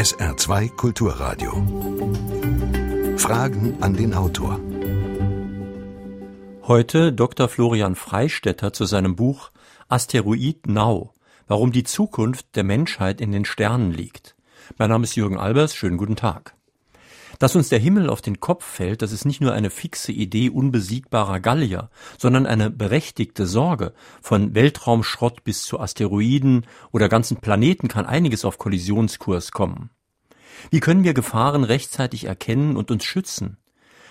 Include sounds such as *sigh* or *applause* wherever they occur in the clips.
SR2 Kulturradio. Fragen an den Autor. Heute Dr. Florian Freistetter zu seinem Buch Asteroid Now, warum die Zukunft der Menschheit in den Sternen liegt. Mein Name ist Jürgen Albers, schönen guten Tag. Dass uns der Himmel auf den Kopf fällt, das ist nicht nur eine fixe Idee unbesiegbarer Gallier, sondern eine berechtigte Sorge. Von Weltraumschrott bis zu Asteroiden oder ganzen Planeten kann einiges auf Kollisionskurs kommen. Wie können wir Gefahren rechtzeitig erkennen und uns schützen?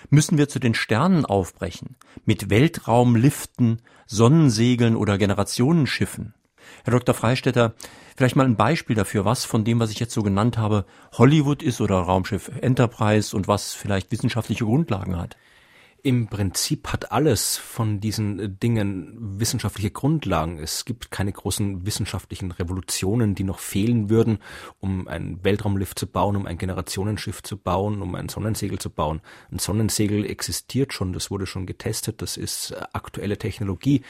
Müssen wir zu den Sternen aufbrechen, mit Weltraumliften, Sonnensegeln oder Generationenschiffen? Herr Dr. Freistetter, vielleicht mal ein Beispiel dafür, was von dem, was ich jetzt so genannt habe, Hollywood ist oder Raumschiff Enterprise und was vielleicht wissenschaftliche Grundlagen hat. Im Prinzip hat alles von diesen äh, Dingen wissenschaftliche Grundlagen. Es gibt keine großen wissenschaftlichen Revolutionen, die noch fehlen würden, um einen Weltraumlift zu bauen, um ein Generationenschiff zu bauen, um ein Sonnensegel zu bauen. Ein Sonnensegel existiert schon, das wurde schon getestet, das ist äh, aktuelle Technologie.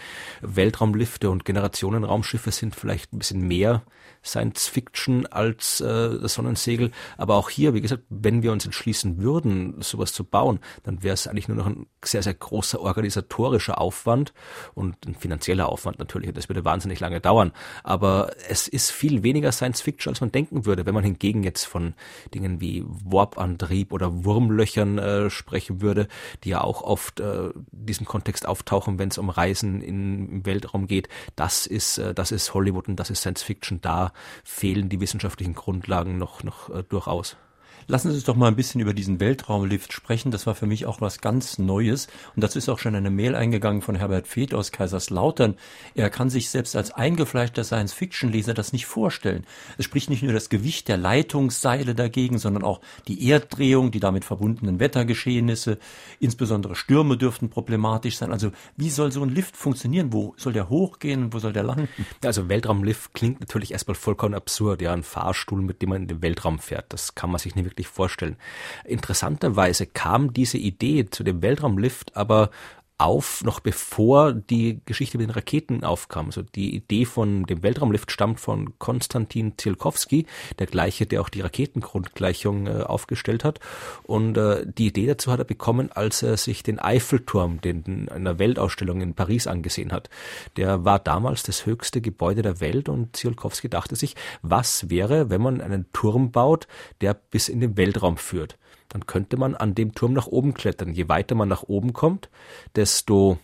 Weltraumlifte und Generationenraumschiffe sind vielleicht ein bisschen mehr Science Fiction als äh, das Sonnensegel. Aber auch hier, wie gesagt, wenn wir uns entschließen würden, sowas zu bauen, dann wäre es eigentlich nur noch ein sehr, sehr großer organisatorischer Aufwand und ein finanzieller Aufwand natürlich. das würde wahnsinnig lange dauern. Aber es ist viel weniger Science Fiction, als man denken würde. Wenn man hingegen jetzt von Dingen wie Warp-Antrieb oder Wurmlöchern äh, sprechen würde, die ja auch oft äh, diesem Kontext auftauchen, wenn es um Reisen in, im Weltraum geht, das ist, äh, das ist Hollywood und das ist Science Fiction. Da fehlen die wissenschaftlichen Grundlagen noch, noch äh, durchaus. Lassen Sie uns doch mal ein bisschen über diesen Weltraumlift sprechen. Das war für mich auch was ganz Neues. Und dazu ist auch schon eine Mail eingegangen von Herbert Feeth aus Kaiserslautern. Er kann sich selbst als eingefleischter Science-Fiction-Leser das nicht vorstellen. Es spricht nicht nur das Gewicht der Leitungsseile dagegen, sondern auch die Erddrehung, die damit verbundenen Wettergeschehnisse. Insbesondere Stürme dürften problematisch sein. Also wie soll so ein Lift funktionieren? Wo soll der hochgehen wo soll der landen? Also Weltraumlift klingt natürlich erstmal vollkommen absurd. Ja, ein Fahrstuhl, mit dem man in den Weltraum fährt. Das kann man sich nicht wirklich wirklich vorstellen. Interessanterweise kam diese Idee zu dem Weltraumlift aber auf, noch bevor die Geschichte mit den Raketen aufkam. Also die Idee von dem Weltraumlift stammt von Konstantin Tsiolkovsky, der gleiche, der auch die Raketengrundgleichung äh, aufgestellt hat. Und äh, die Idee dazu hat er bekommen, als er sich den Eiffelturm, den in einer Weltausstellung in Paris angesehen hat. Der war damals das höchste Gebäude der Welt und Tsiolkovsky dachte sich, was wäre, wenn man einen Turm baut, der bis in den Weltraum führt? Dann könnte man an dem Turm nach oben klettern. Je weiter man nach oben kommt, desto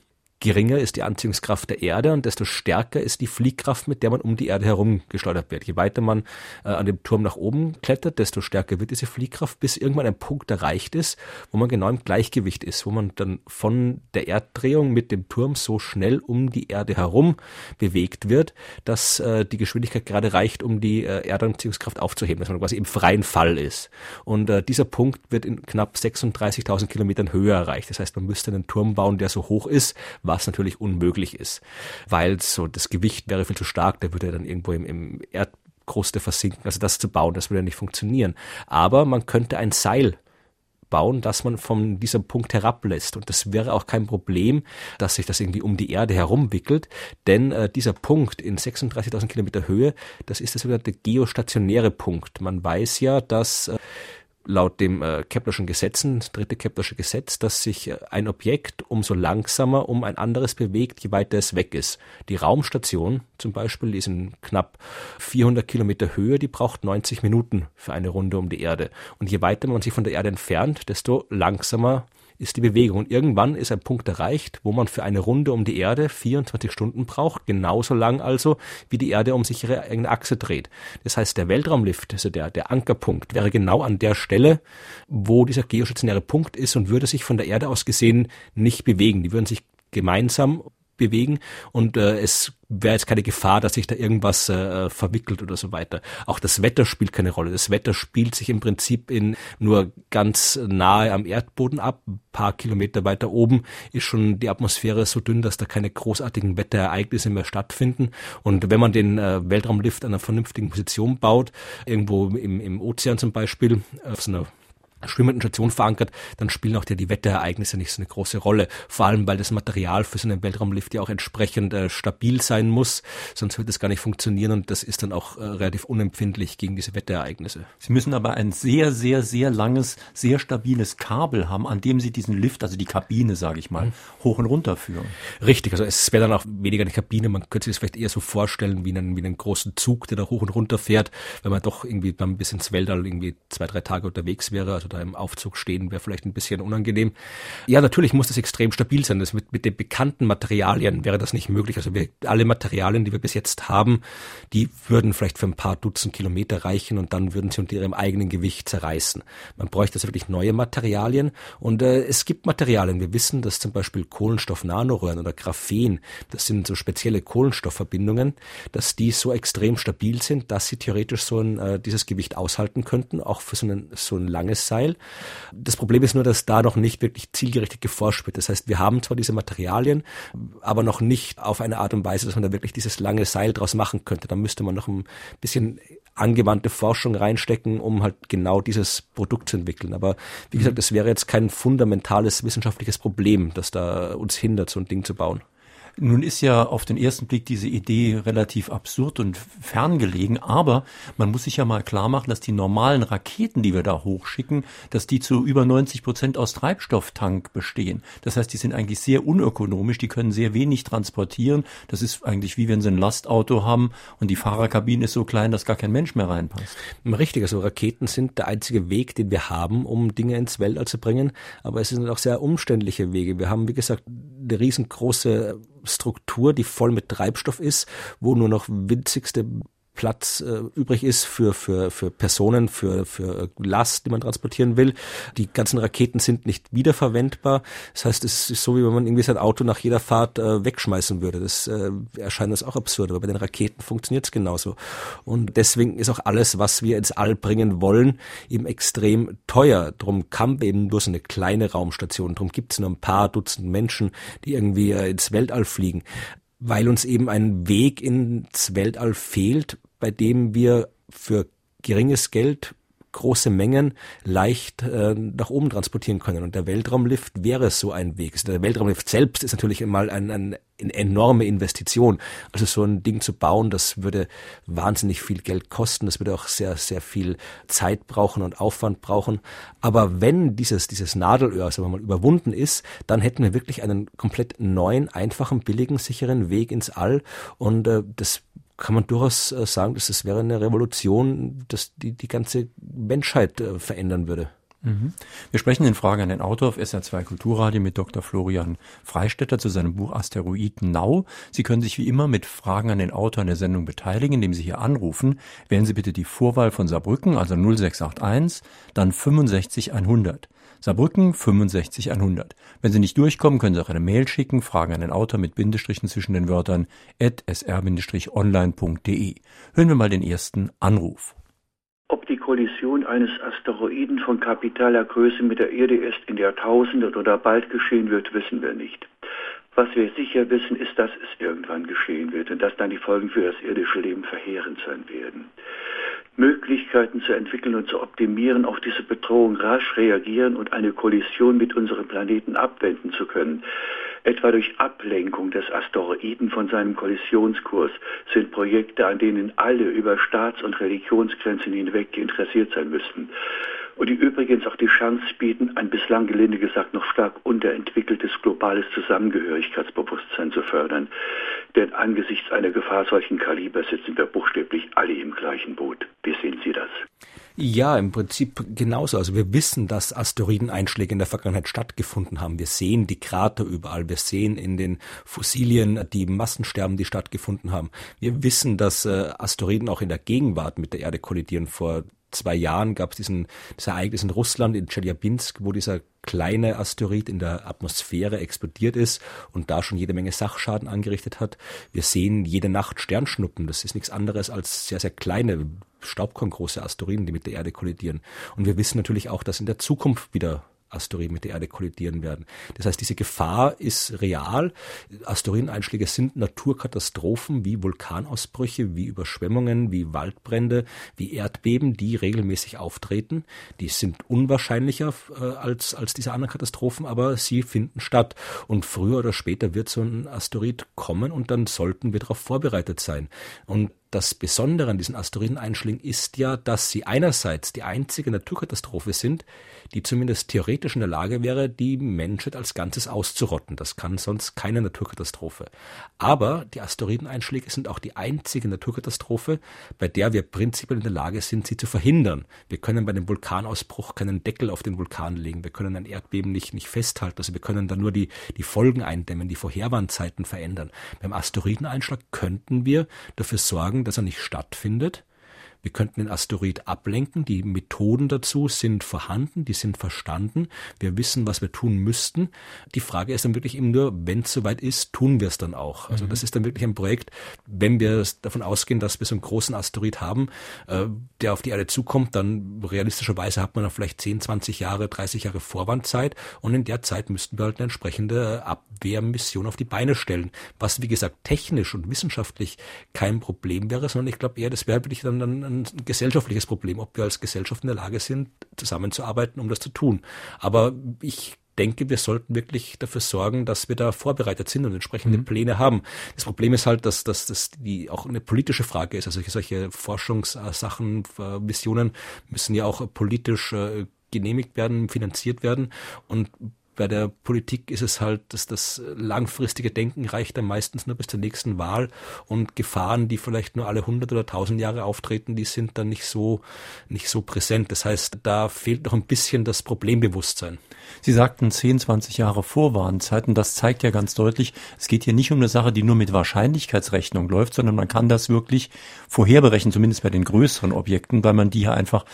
geringer ist die Anziehungskraft der Erde und desto stärker ist die Fliehkraft, mit der man um die Erde herum geschleudert wird. Je weiter man äh, an dem Turm nach oben klettert, desto stärker wird diese Fliehkraft, bis irgendwann ein Punkt erreicht ist, wo man genau im Gleichgewicht ist, wo man dann von der Erddrehung mit dem Turm so schnell um die Erde herum bewegt wird, dass äh, die Geschwindigkeit gerade reicht, um die äh, Erdanziehungskraft aufzuheben, dass man quasi im freien Fall ist. Und äh, dieser Punkt wird in knapp 36.000 Kilometern Höhe erreicht. Das heißt, man müsste einen Turm bauen, der so hoch ist, was natürlich unmöglich ist, weil so das Gewicht wäre viel zu stark, der würde dann irgendwo im, im Erdkruste versinken. Also das zu bauen, das würde nicht funktionieren. Aber man könnte ein Seil bauen, dass man von diesem Punkt herablässt. Und das wäre auch kein Problem, dass sich das irgendwie um die Erde herumwickelt, denn äh, dieser Punkt in 36.000 Kilometer Höhe, das ist der sogenannte geostationäre Punkt. Man weiß ja, dass äh, laut dem äh, Keplerschen Gesetzen, das dritte Keplersche Gesetz, dass sich äh, ein Objekt umso langsamer um ein anderes bewegt, je weiter es weg ist. Die Raumstation zum Beispiel, die ist in knapp 400 Kilometer Höhe, die braucht 90 Minuten für eine Runde um die Erde. Und je weiter man sich von der Erde entfernt, desto langsamer ist die Bewegung. Und irgendwann ist ein Punkt erreicht, wo man für eine Runde um die Erde 24 Stunden braucht, genauso lang also, wie die Erde um sich ihre eigene Achse dreht. Das heißt, der Weltraumlift, also der, der Ankerpunkt, wäre genau an der Stelle, wo dieser geostationäre Punkt ist und würde sich von der Erde aus gesehen nicht bewegen. Die würden sich gemeinsam bewegen und äh, es wäre jetzt keine Gefahr, dass sich da irgendwas äh, verwickelt oder so weiter. Auch das Wetter spielt keine Rolle. Das Wetter spielt sich im Prinzip in nur ganz nahe am Erdboden ab. Ein paar Kilometer weiter oben ist schon die Atmosphäre so dünn, dass da keine großartigen Wetterereignisse mehr stattfinden. Und wenn man den äh, Weltraumlift an einer vernünftigen Position baut, irgendwo im, im Ozean zum Beispiel, auf so einer schwimmenden Station verankert, dann spielen auch die, die Wetterereignisse nicht so eine große Rolle. Vor allem, weil das Material für so einen Weltraumlift ja auch entsprechend äh, stabil sein muss, sonst wird es gar nicht funktionieren und das ist dann auch äh, relativ unempfindlich gegen diese Wetterereignisse. Sie müssen aber ein sehr, sehr, sehr langes, sehr stabiles Kabel haben, an dem Sie diesen Lift, also die Kabine, sage ich mal, mhm. hoch und runter führen. Richtig, also es wäre dann auch weniger eine Kabine, man könnte sich das vielleicht eher so vorstellen wie einen, wie einen großen Zug, der da hoch und runter fährt, wenn man doch irgendwie dann bis ins Weltall irgendwie zwei, drei Tage unterwegs wäre, also da im Aufzug stehen, wäre vielleicht ein bisschen unangenehm. Ja, natürlich muss das extrem stabil sein. Das mit, mit den bekannten Materialien wäre das nicht möglich. Also wir, alle Materialien, die wir bis jetzt haben, die würden vielleicht für ein paar Dutzend Kilometer reichen und dann würden sie unter ihrem eigenen Gewicht zerreißen. Man bräuchte also wirklich neue Materialien und äh, es gibt Materialien. Wir wissen, dass zum Beispiel Kohlenstoff-Nanoröhren oder Graphen, das sind so spezielle Kohlenstoffverbindungen, dass die so extrem stabil sind, dass sie theoretisch so ein, äh, dieses Gewicht aushalten könnten, auch für so, einen, so ein langes Seil. Das Problem ist nur, dass da noch nicht wirklich zielgerichtet geforscht wird. Das heißt, wir haben zwar diese Materialien, aber noch nicht auf eine Art und Weise, dass man da wirklich dieses lange Seil draus machen könnte. Da müsste man noch ein bisschen angewandte Forschung reinstecken, um halt genau dieses Produkt zu entwickeln. Aber wie gesagt, es wäre jetzt kein fundamentales wissenschaftliches Problem, das da uns hindert, so ein Ding zu bauen. Nun ist ja auf den ersten Blick diese Idee relativ absurd und ferngelegen, aber man muss sich ja mal klar machen, dass die normalen Raketen, die wir da hochschicken, dass die zu über 90 Prozent aus Treibstofftank bestehen. Das heißt, die sind eigentlich sehr unökonomisch, die können sehr wenig transportieren. Das ist eigentlich wie wenn sie ein Lastauto haben und die Fahrerkabine ist so klein, dass gar kein Mensch mehr reinpasst. Richtig, also Raketen sind der einzige Weg, den wir haben, um Dinge ins Weltall zu bringen, aber es sind auch sehr umständliche Wege. Wir haben, wie gesagt, eine riesengroße Struktur, die voll mit Treibstoff ist, wo nur noch winzigste Platz äh, übrig ist für, für, für Personen, für, für Last, die man transportieren will. Die ganzen Raketen sind nicht wiederverwendbar. Das heißt, es ist so, wie wenn man irgendwie sein Auto nach jeder Fahrt äh, wegschmeißen würde. Das äh, erscheint uns auch absurd, aber bei den Raketen funktioniert es genauso. Und deswegen ist auch alles, was wir ins All bringen wollen, eben extrem teuer. Drum kann eben nur so eine kleine Raumstation. Drum gibt es nur ein paar Dutzend Menschen, die irgendwie äh, ins Weltall fliegen weil uns eben ein Weg ins Weltall fehlt, bei dem wir für geringes Geld große Mengen leicht äh, nach oben transportieren können. Und der Weltraumlift wäre so ein Weg. Also der Weltraumlift selbst ist natürlich einmal ein, ein, eine enorme Investition. Also so ein Ding zu bauen, das würde wahnsinnig viel Geld kosten. Das würde auch sehr, sehr viel Zeit brauchen und Aufwand brauchen. Aber wenn dieses, dieses Nadelöhr, sagen wir mal, überwunden ist, dann hätten wir wirklich einen komplett neuen, einfachen, billigen, sicheren Weg ins All. Und äh, das kann man durchaus äh, sagen, dass es wäre eine Revolution, dass die die ganze Menschheit äh, verändern würde. Mhm. Wir sprechen in Frage an den Autor auf SR2 Kulturradio mit Dr. Florian Freistetter zu seinem Buch Asteroiden Now. Sie können sich wie immer mit Fragen an den Autor in der Sendung beteiligen, indem Sie hier anrufen. Wählen Sie bitte die Vorwahl von Saarbrücken, also 0681, dann 65100. Saarbrücken 65 100. Wenn Sie nicht durchkommen, können Sie auch eine Mail schicken, Fragen an den Autor mit Bindestrichen zwischen den Wörtern at sr-online.de. Hören wir mal den ersten Anruf. Ob die Kollision eines Asteroiden von kapitaler Größe mit der Erde erst in Jahrtausenden oder bald geschehen wird, wissen wir nicht. Was wir sicher wissen, ist, dass es irgendwann geschehen wird und dass dann die Folgen für das irdische Leben verheerend sein werden. Möglichkeiten zu entwickeln und zu optimieren, auf diese Bedrohung rasch reagieren und eine Kollision mit unserem Planeten abwenden zu können, etwa durch Ablenkung des Asteroiden von seinem Kollisionskurs, sind Projekte, an denen alle über Staats- und Religionsgrenzen hinweg interessiert sein müssten und die übrigens auch die Chance bieten, ein bislang gelinde gesagt noch stark unterentwickeltes globales Zusammengehörigkeitsbewusstsein zu fördern. Denn angesichts einer Gefahr solchen Kalibers sitzen wir buchstäblich alle im gleichen Boot. Wie sehen Sie das? Ja, im Prinzip genauso. Also wir wissen, dass Asteroideneinschläge in der Vergangenheit stattgefunden haben. Wir sehen die Krater überall. Wir sehen in den Fossilien die Massensterben, die stattgefunden haben. Wir wissen, dass äh, Asteroiden auch in der Gegenwart mit der Erde kollidieren. Vor zwei Jahren gab es diesen, das Ereignis in Russland, in Chelyabinsk, wo dieser kleine Asteroid in der Atmosphäre explodiert ist und da schon jede Menge Sachschaden angerichtet hat. Wir sehen jede Nacht Sternschnuppen. Das ist nichts anderes als sehr, sehr kleine, staubkorngroße Asteroiden, die mit der Erde kollidieren. Und wir wissen natürlich auch, dass in der Zukunft wieder Asteroiden mit der Erde kollidieren werden. Das heißt, diese Gefahr ist real. Asteroideneinschläge sind Naturkatastrophen wie Vulkanausbrüche, wie Überschwemmungen, wie Waldbrände, wie Erdbeben, die regelmäßig auftreten. Die sind unwahrscheinlicher äh, als, als diese anderen Katastrophen, aber sie finden statt. Und früher oder später wird so ein Asteroid kommen und dann sollten wir darauf vorbereitet sein. Und das Besondere an diesen Asteroideneinschlägen ist ja, dass sie einerseits die einzige Naturkatastrophe sind, die zumindest theoretisch in der Lage wäre, die Menschheit als Ganzes auszurotten. Das kann sonst keine Naturkatastrophe. Aber die Asteroideneinschläge sind auch die einzige Naturkatastrophe, bei der wir prinzipiell in der Lage sind, sie zu verhindern. Wir können bei einem Vulkanausbruch keinen Deckel auf den Vulkan legen. Wir können ein Erdbeben nicht, nicht festhalten. Also wir können dann nur die, die Folgen eindämmen, die Vorherwarnzeiten verändern. Beim Asteroideneinschlag könnten wir dafür sorgen, dass er nicht stattfindet. Wir könnten den Asteroid ablenken. Die Methoden dazu sind vorhanden, die sind verstanden. Wir wissen, was wir tun müssten. Die Frage ist dann wirklich eben nur, wenn es soweit ist, tun wir es dann auch. Also mhm. das ist dann wirklich ein Projekt, wenn wir davon ausgehen, dass wir so einen großen Asteroid haben, äh, der auf die Erde zukommt, dann realistischerweise hat man dann vielleicht 10, 20 Jahre, 30 Jahre Vorwandzeit und in der Zeit müssten wir halt eine entsprechende Abwehrmission auf die Beine stellen. Was, wie gesagt, technisch und wissenschaftlich kein Problem wäre, sondern ich glaube eher, das wäre wirklich dann ein ein gesellschaftliches Problem, ob wir als Gesellschaft in der Lage sind, zusammenzuarbeiten, um das zu tun. Aber ich denke, wir sollten wirklich dafür sorgen, dass wir da vorbereitet sind und entsprechende mhm. Pläne haben. Das Problem ist halt, dass, das die auch eine politische Frage ist. Also solche Forschungssachen, Visionen müssen ja auch politisch äh, genehmigt werden, finanziert werden. Und bei der Politik ist es halt, dass das langfristige Denken reicht dann meistens nur bis zur nächsten Wahl und Gefahren, die vielleicht nur alle 100 oder 1000 Jahre auftreten, die sind dann nicht so, nicht so präsent. Das heißt, da fehlt noch ein bisschen das Problembewusstsein. Sie sagten 10, 20 Jahre Vorwarnzeiten. Das zeigt ja ganz deutlich, es geht hier nicht um eine Sache, die nur mit Wahrscheinlichkeitsrechnung läuft, sondern man kann das wirklich vorherberechnen, zumindest bei den größeren Objekten, weil man die ja einfach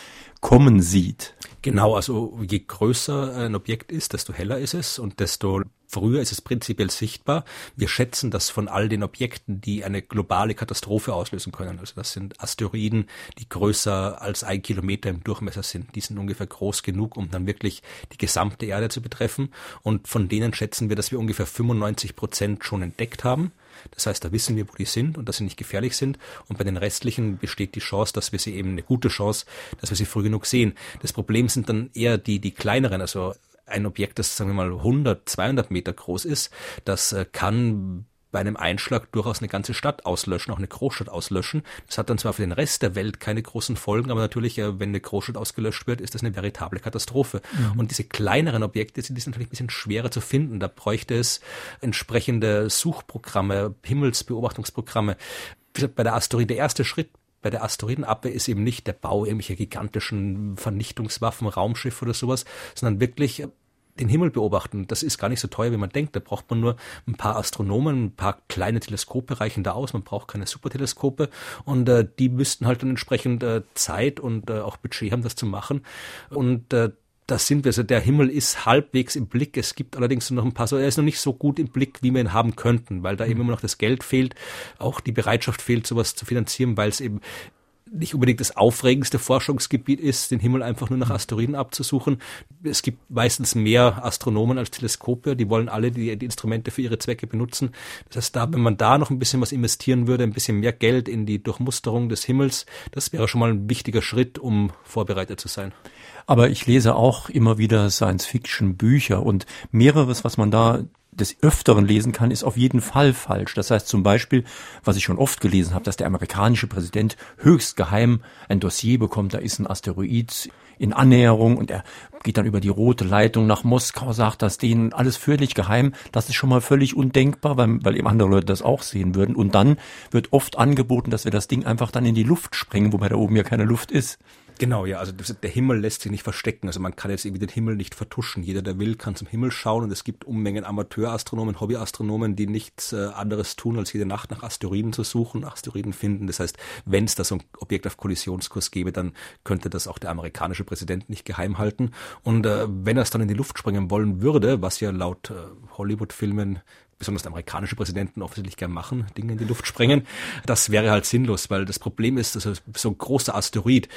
kommen sieht. Genau, also je größer ein Objekt ist, desto heller ist es und desto früher ist es prinzipiell sichtbar. Wir schätzen das von all den Objekten, die eine globale Katastrophe auslösen können. Also das sind Asteroiden, die größer als ein Kilometer im Durchmesser sind. Die sind ungefähr groß genug, um dann wirklich die gesamte Erde zu betreffen. Und von denen schätzen wir, dass wir ungefähr 95 Prozent schon entdeckt haben. Das heißt, da wissen wir, wo die sind und dass sie nicht gefährlich sind. Und bei den restlichen besteht die Chance, dass wir sie eben eine gute Chance, dass wir sie früh genug sehen. Das Problem sind dann eher die, die kleineren, also ein Objekt, das sagen wir mal 100, 200 Meter groß ist, das äh, kann bei einem Einschlag durchaus eine ganze Stadt auslöschen, auch eine Großstadt auslöschen. Das hat dann zwar für den Rest der Welt keine großen Folgen, aber natürlich, äh, wenn eine Großstadt ausgelöscht wird, ist das eine veritable Katastrophe. Mhm. Und diese kleineren Objekte sind natürlich ein bisschen schwerer zu finden. Da bräuchte es entsprechende Suchprogramme, Himmelsbeobachtungsprogramme. Bei der Asteroid, der erste Schritt bei der Asteroidenabwehr ist eben nicht der Bau irgendwelcher gigantischen Vernichtungswaffen, Raumschiffe oder sowas, sondern wirklich den Himmel beobachten. Das ist gar nicht so teuer, wie man denkt. Da braucht man nur ein paar Astronomen, ein paar kleine Teleskope reichen da aus. Man braucht keine Superteleskope und äh, die müssten halt dann entsprechend äh, Zeit und äh, auch Budget haben, das zu machen. Und äh, das sind wir. Also der Himmel ist halbwegs im Blick. Es gibt allerdings noch ein paar, so, er ist noch nicht so gut im Blick, wie wir ihn haben könnten, weil da eben mhm. immer noch das Geld fehlt, auch die Bereitschaft fehlt, sowas zu finanzieren, weil es eben nicht unbedingt das aufregendste Forschungsgebiet ist, den Himmel einfach nur nach Asteroiden abzusuchen. Es gibt meistens mehr Astronomen als Teleskope, die wollen alle die, die Instrumente für ihre Zwecke benutzen. Das heißt, da, wenn man da noch ein bisschen was investieren würde, ein bisschen mehr Geld in die Durchmusterung des Himmels, das wäre schon mal ein wichtiger Schritt, um vorbereitet zu sein. Aber ich lese auch immer wieder Science-Fiction-Bücher und mehreres, was man da des Öfteren lesen kann, ist auf jeden Fall falsch. Das heißt zum Beispiel, was ich schon oft gelesen habe, dass der amerikanische Präsident höchst geheim ein Dossier bekommt, da ist ein Asteroid in Annäherung und er geht dann über die rote Leitung nach Moskau, sagt das denen alles völlig geheim. Das ist schon mal völlig undenkbar, weil, weil eben andere Leute das auch sehen würden. Und dann wird oft angeboten, dass wir das Ding einfach dann in die Luft sprengen, wobei da oben ja keine Luft ist. Genau, ja, also der Himmel lässt sich nicht verstecken. Also man kann jetzt irgendwie den Himmel nicht vertuschen. Jeder, der will, kann zum Himmel schauen und es gibt Unmengen Amateurastronomen, Hobbyastronomen, die nichts äh, anderes tun, als jede Nacht nach Asteroiden zu suchen, Asteroiden finden. Das heißt, wenn es da so ein Objekt auf Kollisionskurs gäbe, dann könnte das auch der amerikanische Präsident nicht geheim halten. Und äh, wenn er es dann in die Luft sprengen wollen würde, was ja laut äh, Hollywood-Filmen besonders amerikanische Präsidenten offensichtlich gern machen, Dinge in die Luft sprengen. Das wäre halt sinnlos, weil das Problem ist, dass so ein großer Asteroid,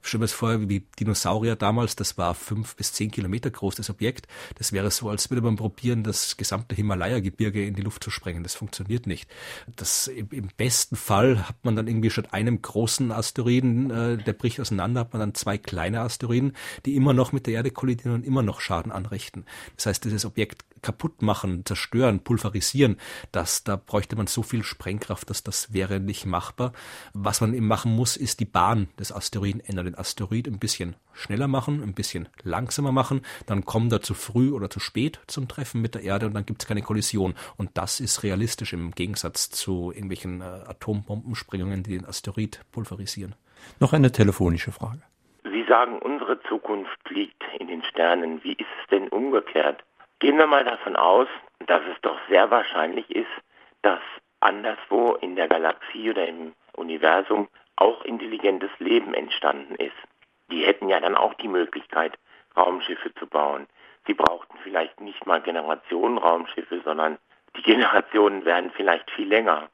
stellen wir es vor, wie Dinosaurier damals, das war fünf bis zehn Kilometer groß, das Objekt. Das wäre so, als würde man probieren, das gesamte Himalaya-Gebirge in die Luft zu sprengen. Das funktioniert nicht. Das, im besten Fall hat man dann irgendwie statt einem großen Asteroiden, äh, der bricht auseinander, hat man dann zwei kleine Asteroiden, die immer noch mit der Erde kollidieren und immer noch Schaden anrichten. Das heißt, dieses Objekt kaputt machen, zerstören, pulverisieren, das, da bräuchte man so viel Sprengkraft, dass das wäre nicht machbar. Was man eben machen muss, ist die Bahn des Asteroiden ändern. Den Asteroid ein bisschen schneller machen, ein bisschen langsamer machen, dann kommt er zu früh oder zu spät zum Treffen mit der Erde und dann gibt es keine Kollision. Und das ist realistisch im Gegensatz zu irgendwelchen äh, Atombombensprengungen, die den Asteroid pulverisieren. Noch eine telefonische Frage. Sie sagen, unsere Zukunft liegt in den Sternen. Wie ist es denn umgekehrt? Gehen wir mal davon aus, dass es doch sehr wahrscheinlich ist, dass anderswo in der Galaxie oder im Universum auch intelligentes Leben entstanden ist. Die hätten ja dann auch die Möglichkeit, Raumschiffe zu bauen. Sie brauchten vielleicht nicht mal Generationen Raumschiffe, sondern die *laughs* Generationen werden vielleicht viel länger,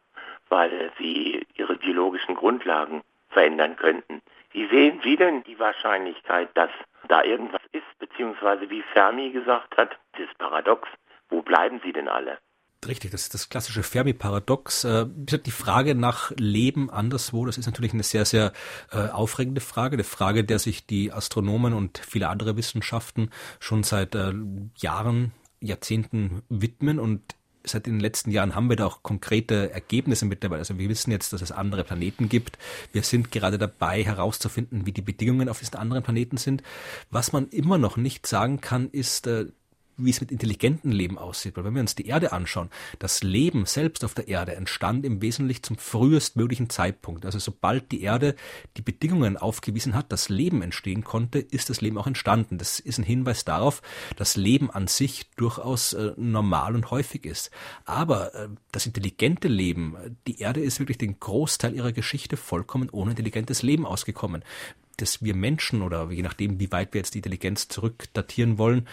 weil sie ihre biologischen Grundlagen verändern könnten. Wie sehen Sie denn die Wahrscheinlichkeit, dass da irgendwas ist, beziehungsweise wie Fermi gesagt hat, das Paradox, wo bleiben sie denn alle? Richtig, das ist das klassische Fermi-Paradox. Äh, die Frage nach Leben anderswo, das ist natürlich eine sehr, sehr äh, aufregende Frage. Eine Frage, der sich die Astronomen und viele andere Wissenschaften schon seit äh, Jahren, Jahrzehnten widmen. Und seit den letzten Jahren haben wir da auch konkrete Ergebnisse mittlerweile. Also wir wissen jetzt, dass es andere Planeten gibt. Wir sind gerade dabei herauszufinden, wie die Bedingungen auf diesen anderen Planeten sind. Was man immer noch nicht sagen kann, ist, äh, wie es mit intelligentem Leben aussieht. Weil wenn wir uns die Erde anschauen, das Leben selbst auf der Erde entstand im Wesentlichen zum frühestmöglichen Zeitpunkt. Also sobald die Erde die Bedingungen aufgewiesen hat, dass Leben entstehen konnte, ist das Leben auch entstanden. Das ist ein Hinweis darauf, dass Leben an sich durchaus äh, normal und häufig ist. Aber äh, das intelligente Leben, die Erde ist wirklich den Großteil ihrer Geschichte vollkommen ohne intelligentes Leben ausgekommen dass wir Menschen oder je nachdem, wie weit wir jetzt die Intelligenz zurückdatieren wollen,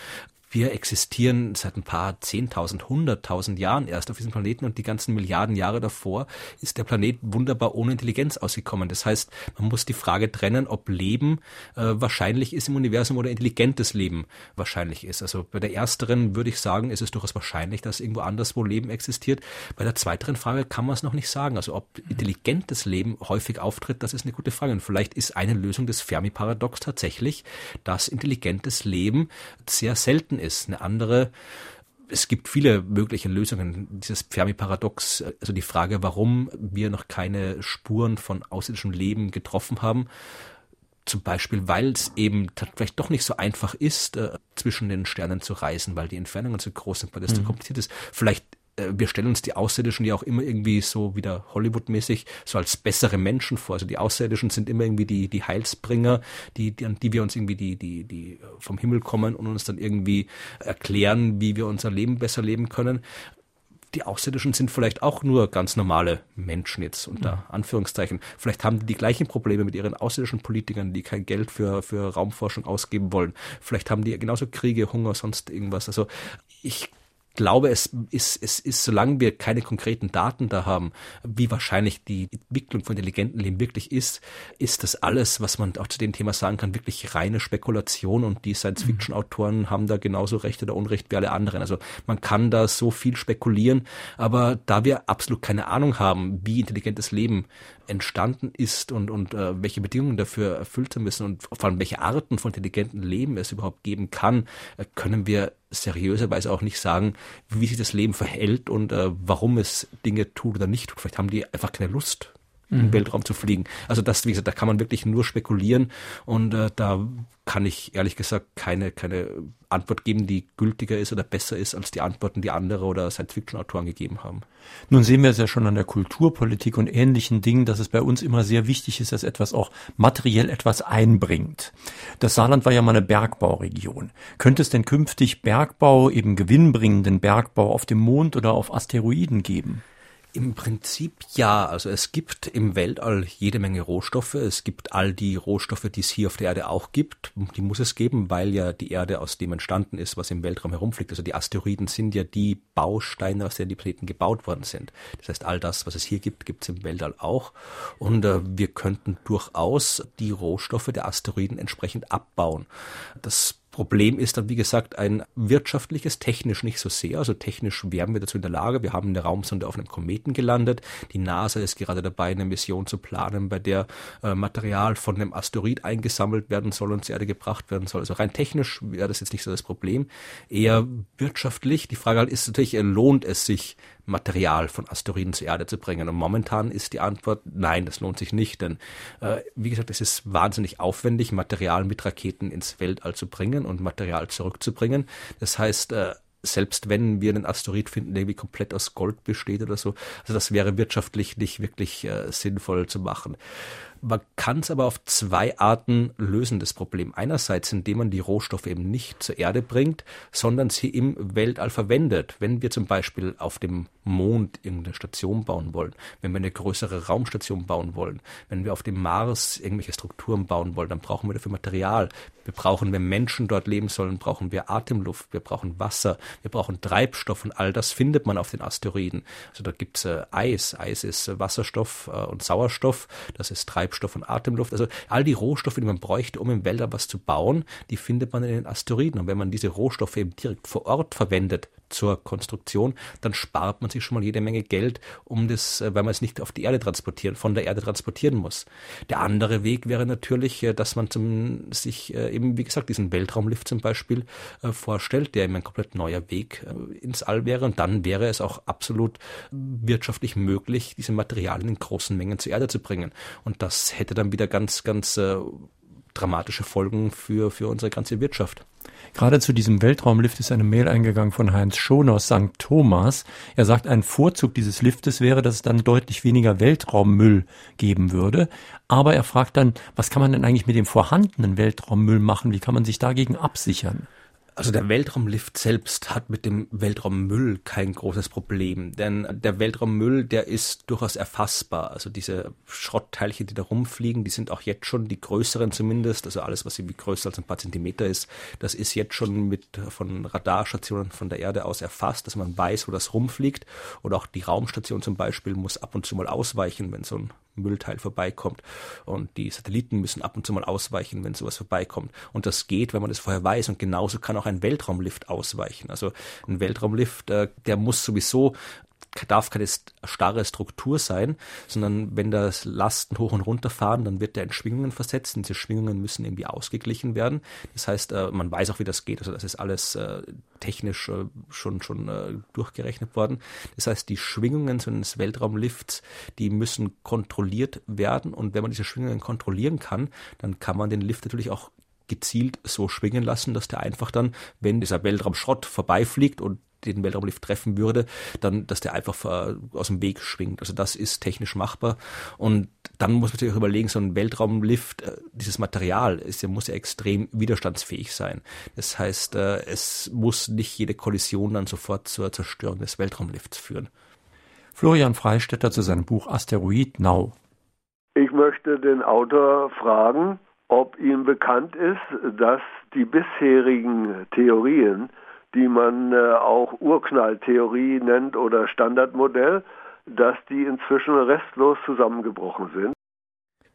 wir existieren seit ein paar zehntausend, hunderttausend Jahren erst auf diesem Planeten und die ganzen Milliarden Jahre davor ist der Planet wunderbar ohne Intelligenz ausgekommen. Das heißt, man muss die Frage trennen, ob Leben äh, wahrscheinlich ist im Universum oder intelligentes Leben wahrscheinlich ist. Also bei der ersteren würde ich sagen, ist es durchaus wahrscheinlich, dass irgendwo anderswo Leben existiert. Bei der zweiteren Frage kann man es noch nicht sagen. Also ob intelligentes Leben häufig auftritt, das ist eine gute Frage. Und vielleicht ist eine Lösung des Fermi-Paradox tatsächlich, dass intelligentes Leben sehr selten vorhanden ist. Eine andere es gibt viele mögliche Lösungen. Dieses Fermi-Paradox, also die Frage, warum wir noch keine Spuren von außerirdischem Leben getroffen haben. Zum Beispiel, weil es eben vielleicht doch nicht so einfach ist, äh, zwischen den Sternen zu reisen, weil die Entfernungen so groß sind, weil das mhm. so kompliziert ist. Vielleicht wir stellen uns die Außerirdischen ja auch immer irgendwie so wieder Hollywood-mäßig so als bessere Menschen vor. Also die Außerirdischen sind immer irgendwie die, die Heilsbringer, die, die, an die wir uns irgendwie die, die, die vom Himmel kommen und uns dann irgendwie erklären, wie wir unser Leben besser leben können. Die Außerirdischen sind vielleicht auch nur ganz normale Menschen jetzt unter Anführungszeichen. Vielleicht haben die die gleichen Probleme mit ihren außerirdischen Politikern, die kein Geld für, für Raumforschung ausgeben wollen. Vielleicht haben die genauso Kriege, Hunger, sonst irgendwas. Also ich glaube, es ist, es ist, solange wir keine konkreten Daten da haben, wie wahrscheinlich die Entwicklung von intelligenten Leben wirklich ist, ist das alles, was man auch zu dem Thema sagen kann, wirklich reine Spekulation und die Science-Fiction-Autoren haben da genauso Recht oder Unrecht wie alle anderen. Also man kann da so viel spekulieren, aber da wir absolut keine Ahnung haben, wie intelligentes Leben entstanden ist und, und äh, welche Bedingungen dafür erfüllt sein müssen und vor allem welche Arten von intelligentem Leben es überhaupt geben kann, äh, können wir seriöserweise auch nicht sagen, wie sich das Leben verhält und äh, warum es Dinge tut oder nicht tut. Vielleicht haben die einfach keine Lust, mhm. im Weltraum zu fliegen. Also das, wie gesagt, da kann man wirklich nur spekulieren und äh, da kann ich ehrlich gesagt keine, keine Antwort geben, die gültiger ist oder besser ist als die Antworten, die andere oder Science-Fiction-Autoren gegeben haben. Nun sehen wir es ja schon an der Kulturpolitik und ähnlichen Dingen, dass es bei uns immer sehr wichtig ist, dass etwas auch materiell etwas einbringt. Das Saarland war ja mal eine Bergbauregion. Könnte es denn künftig Bergbau, eben gewinnbringenden Bergbau auf dem Mond oder auf Asteroiden geben? Im Prinzip ja. Also es gibt im Weltall jede Menge Rohstoffe. Es gibt all die Rohstoffe, die es hier auf der Erde auch gibt. Die muss es geben, weil ja die Erde aus dem entstanden ist, was im Weltraum herumfliegt. Also die Asteroiden sind ja die Bausteine, aus denen die Planeten gebaut worden sind. Das heißt, all das, was es hier gibt, gibt es im Weltall auch. Und äh, wir könnten durchaus die Rohstoffe der Asteroiden entsprechend abbauen. Das Problem ist dann, wie gesagt, ein wirtschaftliches, technisch nicht so sehr. Also technisch wären wir dazu in der Lage. Wir haben eine Raumsonde auf einem Kometen gelandet. Die NASA ist gerade dabei, eine Mission zu planen, bei der äh, Material von einem Asteroid eingesammelt werden soll und zur Erde gebracht werden soll. Also rein technisch wäre das jetzt nicht so das Problem. Eher wirtschaftlich. Die Frage halt ist natürlich, lohnt es sich, Material von Asteroiden zur Erde zu bringen? Und momentan ist die Antwort nein, das lohnt sich nicht, denn äh, wie gesagt, es ist wahnsinnig aufwendig, Material mit Raketen ins Weltall zu bringen und Material zurückzubringen. Das heißt, äh, selbst wenn wir einen Asteroid finden, der irgendwie komplett aus Gold besteht oder so, also das wäre wirtschaftlich nicht wirklich äh, sinnvoll zu machen. Man kann es aber auf zwei Arten lösen, das Problem. Einerseits, indem man die Rohstoffe eben nicht zur Erde bringt, sondern sie im Weltall verwendet. Wenn wir zum Beispiel auf dem Mond irgendeine Station bauen wollen, wenn wir eine größere Raumstation bauen wollen, wenn wir auf dem Mars irgendwelche Strukturen bauen wollen, dann brauchen wir dafür Material. Wir brauchen, wenn Menschen dort leben sollen, brauchen wir Atemluft, wir brauchen Wasser, wir brauchen Treibstoff und all das findet man auf den Asteroiden. Also da gibt's äh, Eis. Eis ist äh, Wasserstoff äh, und Sauerstoff. Das ist Treibstoff und Atemluft. Also all die Rohstoffe, die man bräuchte, um im Weltall was zu bauen, die findet man in den Asteroiden. Und wenn man diese Rohstoffe eben direkt vor Ort verwendet, zur Konstruktion, dann spart man sich schon mal jede Menge Geld, um das, äh, weil man es nicht auf die Erde transportieren, von der Erde transportieren muss. Der andere Weg wäre natürlich, äh, dass man zum, sich äh, eben, wie gesagt, diesen Weltraumlift zum Beispiel vorstellt, der eben ein komplett neuer Weg ins All wäre. Und dann wäre es auch absolut wirtschaftlich möglich, diese Materialien in großen Mengen zur Erde zu bringen. Und das hätte dann wieder ganz, ganz dramatische Folgen für, für unsere ganze Wirtschaft. Gerade zu diesem Weltraumlift ist eine Mail eingegangen von Heinz Schon aus St. Thomas. Er sagt, ein Vorzug dieses Liftes wäre, dass es dann deutlich weniger Weltraummüll geben würde. Aber er fragt dann, was kann man denn eigentlich mit dem vorhandenen Weltraummüll machen? Wie kann man sich dagegen absichern? Also der Weltraumlift selbst hat mit dem Weltraummüll kein großes Problem, denn der Weltraummüll, der ist durchaus erfassbar. Also diese Schrottteilchen, die da rumfliegen, die sind auch jetzt schon die größeren zumindest, also alles, was irgendwie größer als ein paar Zentimeter ist, das ist jetzt schon mit von Radarstationen von der Erde aus erfasst, dass man weiß, wo das rumfliegt. Und auch die Raumstation zum Beispiel muss ab und zu mal ausweichen, wenn so ein Müllteil vorbeikommt. Und die Satelliten müssen ab und zu mal ausweichen, wenn sowas vorbeikommt. Und das geht, wenn man das vorher weiß. Und genauso kann auch ein Weltraumlift ausweichen. Also ein Weltraumlift, äh, der muss sowieso darf keine starre Struktur sein, sondern wenn das Lasten hoch und runter fahren, dann wird der in Schwingungen versetzt und diese Schwingungen müssen irgendwie ausgeglichen werden. Das heißt, äh, man weiß auch, wie das geht. Also das ist alles äh, technisch äh, schon, schon durchgerechnet worden. Das heißt, die Schwingungen so eines Weltraumlifts, die müssen kontrolliert werden und wenn man diese Schwingungen kontrollieren kann, dann kann man den Lift natürlich auch gezielt so schwingen lassen, dass der einfach dann, wenn dieser Weltraumschrott vorbeifliegt und den Weltraumlift treffen würde, dann, dass der einfach aus dem Weg schwingt. Also das ist technisch machbar. Und dann muss man natürlich auch überlegen, so ein Weltraumlift, äh, dieses Material ist, muss ja extrem widerstandsfähig sein. Das heißt, äh, es muss nicht jede Kollision dann sofort zur Zerstörung des Weltraumlifts führen. Florian Freistetter zu seinem Buch Asteroid Now. Ich möchte den Autor fragen, ob ihm bekannt ist, dass die bisherigen Theorien die man äh, auch Urknalltheorie nennt oder Standardmodell, dass die inzwischen restlos zusammengebrochen sind.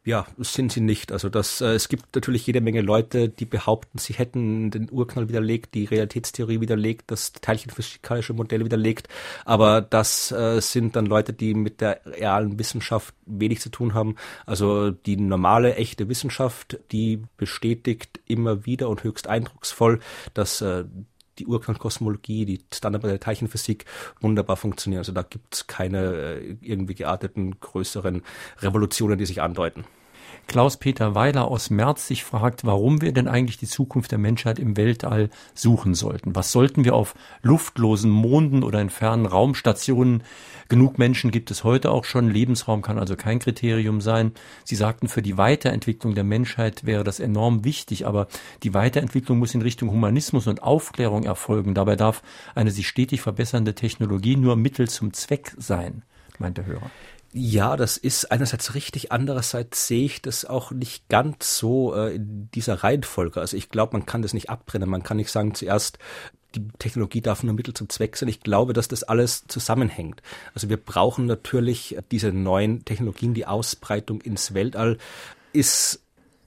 Ja, sind sie nicht. Also das, äh, es gibt natürlich jede Menge Leute, die behaupten, sie hätten den Urknall widerlegt, die Realitätstheorie widerlegt, das teilchenphysikalische Modell widerlegt. Aber das äh, sind dann Leute, die mit der realen Wissenschaft wenig zu tun haben. Also die normale, echte Wissenschaft, die bestätigt immer wieder und höchst eindrucksvoll, dass äh, die Urknallkosmologie, die Standardmodelle der Teilchenphysik wunderbar funktionieren. Also da gibt es keine äh, irgendwie gearteten größeren Revolutionen, die sich andeuten. Klaus-Peter Weiler aus Merz sich fragt, warum wir denn eigentlich die Zukunft der Menschheit im Weltall suchen sollten. Was sollten wir auf luftlosen Monden oder in fernen Raumstationen? Genug Menschen gibt es heute auch schon. Lebensraum kann also kein Kriterium sein. Sie sagten, für die Weiterentwicklung der Menschheit wäre das enorm wichtig, aber die Weiterentwicklung muss in Richtung Humanismus und Aufklärung erfolgen. Dabei darf eine sich stetig verbessernde Technologie nur Mittel zum Zweck sein. meint der Hörer. Ja, das ist einerseits richtig, andererseits sehe ich das auch nicht ganz so äh, in dieser Reihenfolge. Also ich glaube, man kann das nicht abtrennen. Man kann nicht sagen, zuerst die Technologie darf nur Mittel zum Zweck sein. Ich glaube, dass das alles zusammenhängt. Also wir brauchen natürlich diese neuen Technologien, die Ausbreitung ins Weltall ist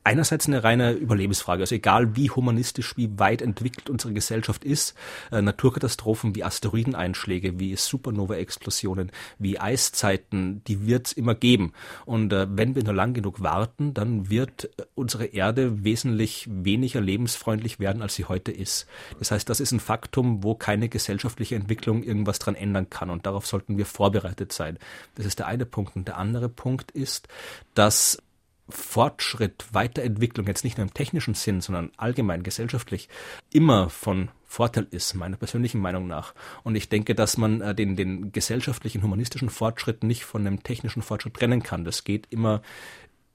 einerseits eine reine Überlebensfrage. Also egal wie humanistisch, wie weit entwickelt unsere Gesellschaft ist, äh, Naturkatastrophen wie Asteroideneinschläge, wie Supernova-Explosionen, wie Eiszeiten, die wird es immer geben. Und äh, wenn wir nur lang genug warten, dann wird unsere Erde wesentlich weniger lebensfreundlich werden, als sie heute ist. Das heißt, das ist ein Faktum, wo keine gesellschaftliche Entwicklung irgendwas dran ändern kann. Und darauf sollten wir vorbereitet sein. Das ist der eine Punkt. Und der andere Punkt ist, dass Fortschritt, Weiterentwicklung jetzt nicht nur im technischen Sinn, sondern allgemein gesellschaftlich immer von Vorteil ist, meiner persönlichen Meinung nach. Und ich denke, dass man äh, den, den gesellschaftlichen, humanistischen Fortschritt nicht von dem technischen Fortschritt trennen kann. Das geht immer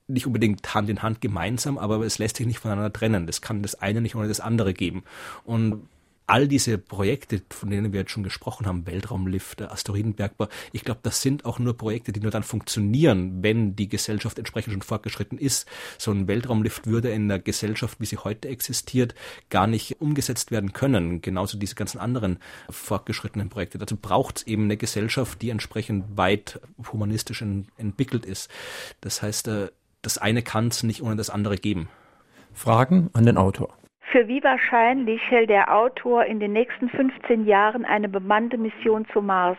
nicht unbedingt Hand in Hand gemeinsam, aber es lässt sich nicht voneinander trennen. Das kann das eine nicht ohne das andere geben. Und all diese Projekte, von denen wir jetzt schon gesprochen haben, Weltraumlift, Asteroidenbergbau, ich glaube, das sind auch nur Projekte, die nur dann funktionieren, wenn die Gesellschaft entsprechend schon fortgeschritten ist. So ein Weltraumlift würde in der Gesellschaft, wie sie heute existiert, gar nicht umgesetzt werden können. Genauso diese ganzen anderen fortgeschrittenen Projekte. Dazu braucht es eben eine Gesellschaft, die entsprechend weit humanistisch entwickelt ist. Das heißt, äh, das eine kann es nicht ohne das andere geben. Fragen an den Autor. Für wie wahrscheinlich hält der Autor in den nächsten 15 Jahren eine bemannte Mission zum Mars?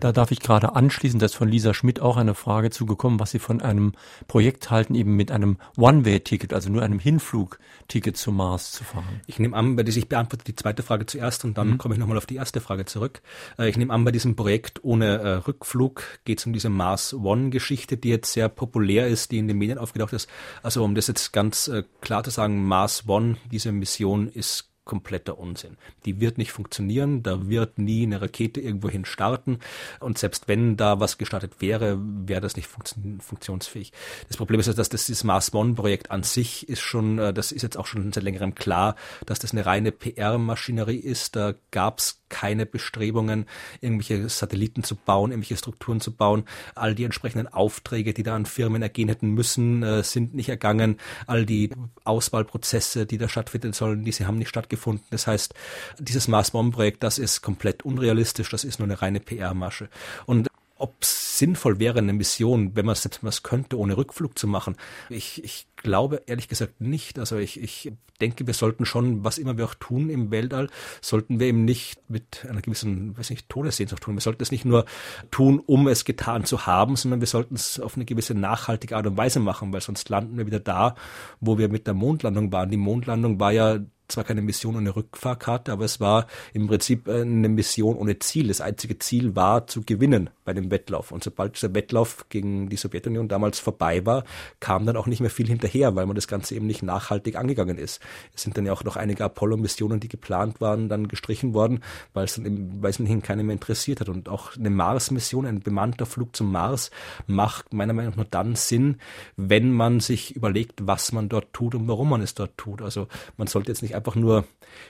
Da darf ich gerade anschließen, dass von Lisa Schmidt auch eine Frage zugekommen, was sie von einem Projekt halten, eben mit einem One-Way-Ticket, also nur einem Hinflugticket zum Mars zu fahren. Ich nehme an, bei diesem, ich beantworte die zweite Frage zuerst und dann mhm. komme ich nochmal auf die erste Frage zurück. Äh, ich nehme an, bei diesem Projekt ohne äh, Rückflug geht es um diese Mars One-Geschichte, die jetzt sehr populär ist, die in den Medien aufgetaucht ist. Also um das jetzt ganz äh, klar zu sagen, Mars One, diese Mission ist kompletter Unsinn. Die wird nicht funktionieren, da wird nie eine Rakete irgendwohin starten und selbst wenn da was gestartet wäre, wäre das nicht funktion funktionsfähig. Das Problem ist, dass das, das Mars One Projekt an sich ist schon, äh, das ist jetzt auch schon seit längerem klar, dass das eine reine PR-Maschinerie ist. Da gab es keine Bestrebungen, irgendwelche Satelliten zu bauen, irgendwelche Strukturen zu bauen. All die entsprechenden Aufträge, die da an Firmen ergehen hätten müssen, äh, sind nicht ergangen. All die Auswahlprozesse, die da stattfinden sollen, diese haben nicht stattgefunden. Das heißt, dieses Mars-Bomb-Projekt, das ist komplett unrealistisch, das ist nur eine reine PR-Masche. Und ob es sinnvoll wäre, eine Mission, wenn man selbst was könnte, ohne Rückflug zu machen. Ich, ich glaube ehrlich gesagt nicht. Also ich, ich denke, wir sollten schon, was immer wir auch tun im Weltall, sollten wir eben nicht mit einer gewissen, weiß nicht, Todessehnsucht tun. Wir sollten es nicht nur tun, um es getan zu haben, sondern wir sollten es auf eine gewisse nachhaltige Art und Weise machen, weil sonst landen wir wieder da, wo wir mit der Mondlandung waren. Die Mondlandung war ja zwar keine Mission ohne Rückfahrkarte, aber es war im Prinzip äh, eine Mission ohne Ziel. Das einzige Ziel war zu gewinnen bei dem Wettlauf. Und sobald dieser Wettlauf gegen die Sowjetunion damals vorbei war, kam dann auch nicht mehr viel hinterher, weil man das Ganze eben nicht nachhaltig angegangen ist. Es sind dann ja auch noch einige Apollo-Missionen, die geplant waren, dann gestrichen worden, weil es dann im Wesentlichen keiner mehr interessiert hat. Und auch eine Mars-Mission, ein bemannter Flug zum Mars, macht meiner Meinung nach nur dann Sinn, wenn man sich überlegt, was man dort tut und warum man es dort tut. Also man sollte jetzt nicht einfach nur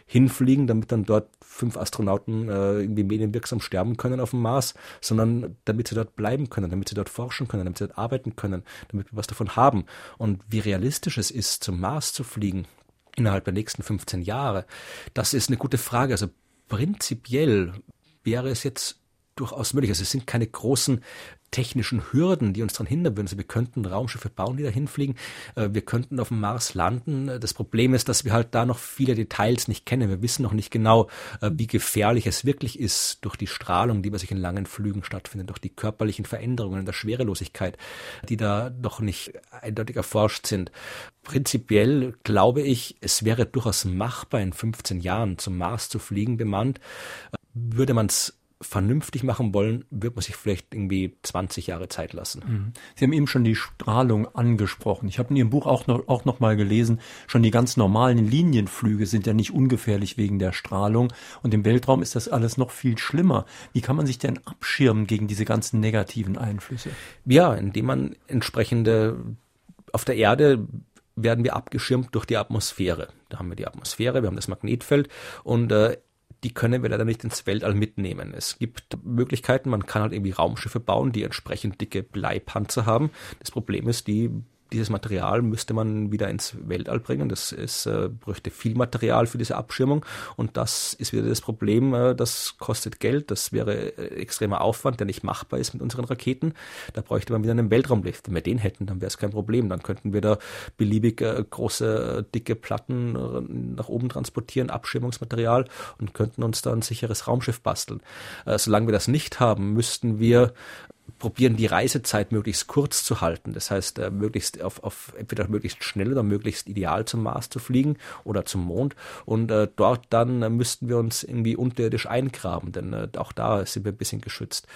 hinfliegen, damit dann dort fünf Astronauten äh, irgendwie medienwirksam sterben können auf dem Mars, sondern damit sie dort bleiben können, damit sie dort forschen können, damit sie dort arbeiten können, damit wir was davon haben. Und wie realistisch es ist, zum Mars zu fliegen innerhalb der nächsten 15 Jahre, das ist eine gute Frage. Also prinzipiell wäre es jetzt durchaus möglich. Also es sind keine großen technischen Hürden, die uns daran hindern würden. Also wir könnten Raumschiffe bauen, die da hinfliegen. Äh, wir könnten auf dem Mars landen. Das Problem ist, dass wir halt da noch viele Details nicht kennen. Wir wissen noch nicht genau, äh, wie gefährlich es wirklich ist durch die Strahlung, die bei sich in langen Flügen stattfindet, durch die körperlichen Veränderungen in der Schwerelosigkeit, die da noch nicht eindeutig erforscht sind. Prinzipiell glaube ich, es wäre durchaus machbar, in 15 Jahren zum Mars zu fliegen bemannt. Äh, würde man es vernünftig machen wollen, wird man sich vielleicht irgendwie 20 Jahre Zeit lassen. Mhm. Sie haben eben schon die Strahlung angesprochen. Ich habe in Ihrem Buch auch noch, auch noch mal gelesen, schon die ganz normalen Linienflüge sind ja nicht ungefährlich wegen der Strahlung. Und im Weltraum ist das alles noch viel schlimmer. Wie kann man sich denn abschirmen gegen diese ganzen negativen Einflüsse? Ja, indem man entsprechende auf der Erde werden wir abgeschirmt durch die Atmosphäre. Da haben wir die Atmosphäre, wir haben das Magnetfeld und äh, die können wir leider nicht ins Weltall mitnehmen. Es gibt Möglichkeiten, man kann halt irgendwie Raumschiffe bauen, die entsprechend dicke Bleipanzer haben. Das Problem ist, die dieses Material müsste man wieder ins Weltall bringen. Das ist, äh, bräuchte viel Material für diese Abschirmung. Und das ist wieder das Problem, äh, das kostet Geld. Das wäre äh, extremer Aufwand, der nicht machbar ist mit unseren Raketen. Da bräuchte man wieder einen Weltraumlift. Wenn wir den hätten, dann wäre es kein Problem. Dann könnten wir da beliebig äh, große, dicke Platten äh, nach oben transportieren, Abschirmungsmaterial und könnten uns da ein sicheres Raumschiff basteln. Äh, solange wir das nicht haben, müssten wir probieren, die Reisezeit möglichst kurz zu halten. Das heißt, äh, möglichst auf, auf entweder möglichst schnell oder möglichst ideal zum Mars zu fliegen oder zum Mond. Und äh, dort dann äh, müssten wir uns irgendwie unterirdisch eingraben, denn äh, auch da sind wir ein bisschen geschützt.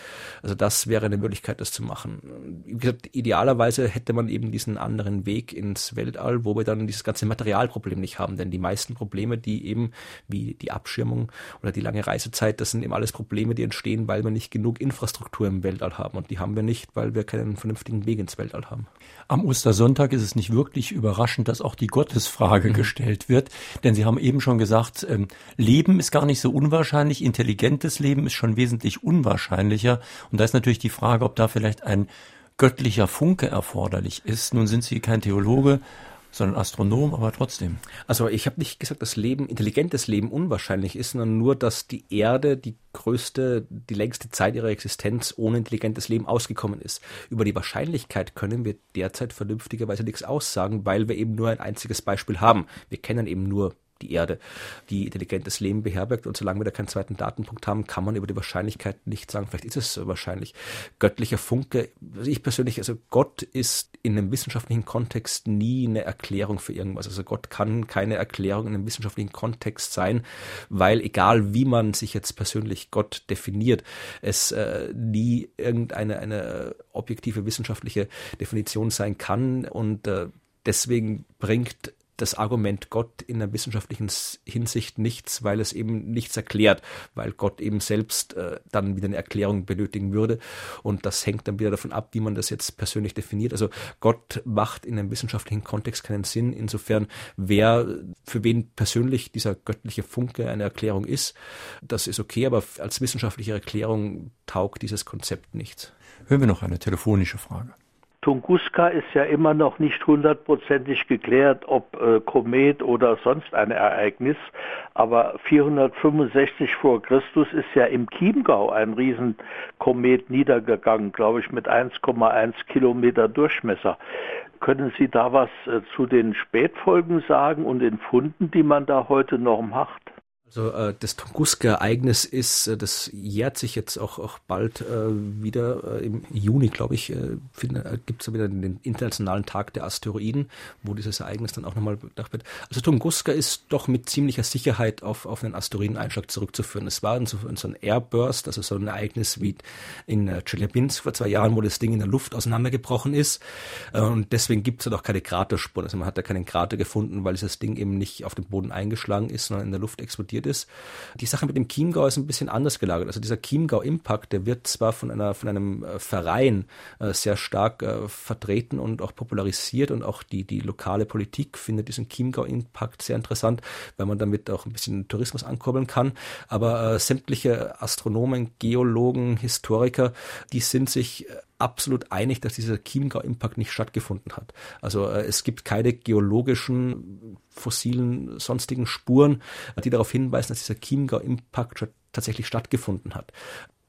Also das wäre eine Möglichkeit, das zu machen. Wie gesagt, idealerweise hätte man eben diesen anderen Weg ins Weltall, wo wir dann dieses ganze Materialproblem nicht haben. Denn die meisten Probleme, die eben wie die Abschirmung oder die lange Reisezeit, das sind eben alles Probleme, die entstehen, weil wir nicht genug Infrastruktur im Weltall haben. Und die haben wir nicht, weil wir keinen vernünftigen Weg ins Weltall haben. Am Ostersonntag ist es nicht wirklich überraschend, dass auch die Gottesfrage mhm. gestellt wird, denn Sie haben eben schon gesagt, ähm, Leben ist gar nicht so unwahrscheinlich, intelligentes Leben ist schon wesentlich unwahrscheinlicher. Und da ist natürlich die Frage, ob da vielleicht ein göttlicher Funke erforderlich ist. Nun sind Sie kein Theologe, sondern Astronom, aber trotzdem. Also ich habe nicht gesagt, dass Leben, intelligentes Leben unwahrscheinlich ist, sondern nur, dass die Erde die größte, die längste Zeit ihrer Existenz ohne intelligentes Leben ausgekommen ist. Über die Wahrscheinlichkeit können wir derzeit vernünftigerweise nichts aussagen, weil wir eben nur ein einziges Beispiel haben. Wir kennen eben nur die Erde, die intelligentes Leben beherbergt. Und solange wir da keinen zweiten Datenpunkt haben, kann man über die Wahrscheinlichkeit nicht sagen. Vielleicht ist es wahrscheinlich. Göttlicher Funke. Also ich persönlich, also Gott ist in einem wissenschaftlichen Kontext nie eine Erklärung für irgendwas. Also Gott kann keine Erklärung in einem wissenschaftlichen Kontext sein, weil egal wie man sich jetzt persönlich Gott definiert, es äh, nie irgendeine eine objektive wissenschaftliche Definition sein kann und äh, deswegen bringt das Argument Gott in einer wissenschaftlichen Hinsicht nichts, weil es eben nichts erklärt, weil Gott eben selbst äh, dann wieder eine Erklärung benötigen würde. Und das hängt dann wieder davon ab, wie man das jetzt persönlich definiert. Also Gott macht in einem wissenschaftlichen Kontext keinen Sinn. Insofern, wer für wen persönlich dieser göttliche Funke eine Erklärung ist, das ist okay, aber als wissenschaftliche Erklärung taugt dieses Konzept nichts. Hören wir noch eine telefonische Frage. Tunguska ist ja immer noch nicht hundertprozentig geklärt, ob äh, Komet oder sonst ein Ereignis. Aber 465 vor Christus ist ja im Chiemgau ein Riesenkomet niedergegangen, glaube ich, mit 1,1 Kilometer Durchmesser. Können Sie da was äh, zu den Spätfolgen sagen und den Funden, die man da heute noch macht? Also äh, das Tunguska-Ereignis ist, äh, das jährt sich jetzt auch, auch bald äh, wieder äh, im Juni, glaube ich, äh, äh gibt es wieder den Internationalen Tag der Asteroiden, wo dieses Ereignis dann auch nochmal bedacht wird. Also Tunguska ist doch mit ziemlicher Sicherheit auf, auf einen Asteroideneinschlag zurückzuführen. Es war so, so ein Airburst, also so ein Ereignis wie in äh, Chelyabinsk vor zwei Jahren, wo das Ding in der Luft auseinandergebrochen ist. Äh, und deswegen gibt es halt auch keine Kraterspuren. Also man hat da keinen Krater gefunden, weil dieses Ding eben nicht auf dem Boden eingeschlagen ist, sondern in der Luft explodiert passiert ist. Die Sache mit dem Chiemgau ist ein bisschen anders gelagert. Also dieser Chiemgau Impact, der wird zwar von einer von einem äh, Verein äh, sehr stark äh, vertreten und auch popularisiert und auch die die lokale Politik findet diesen Chiemgau Impact sehr interessant, weil man damit auch ein bisschen Tourismus ankurbeln kann. Aber sämtliche Astronomen, Geologen, Historiker, die sind sich absolut einig, dass dieser Chiemgau-Impact nicht stattgefunden hat. Also es gibt keine geologischen, fossilen, sonstigen Spuren, die darauf hinweisen, dass dieser Chiemgau-Impact tatsächlich stattgefunden hat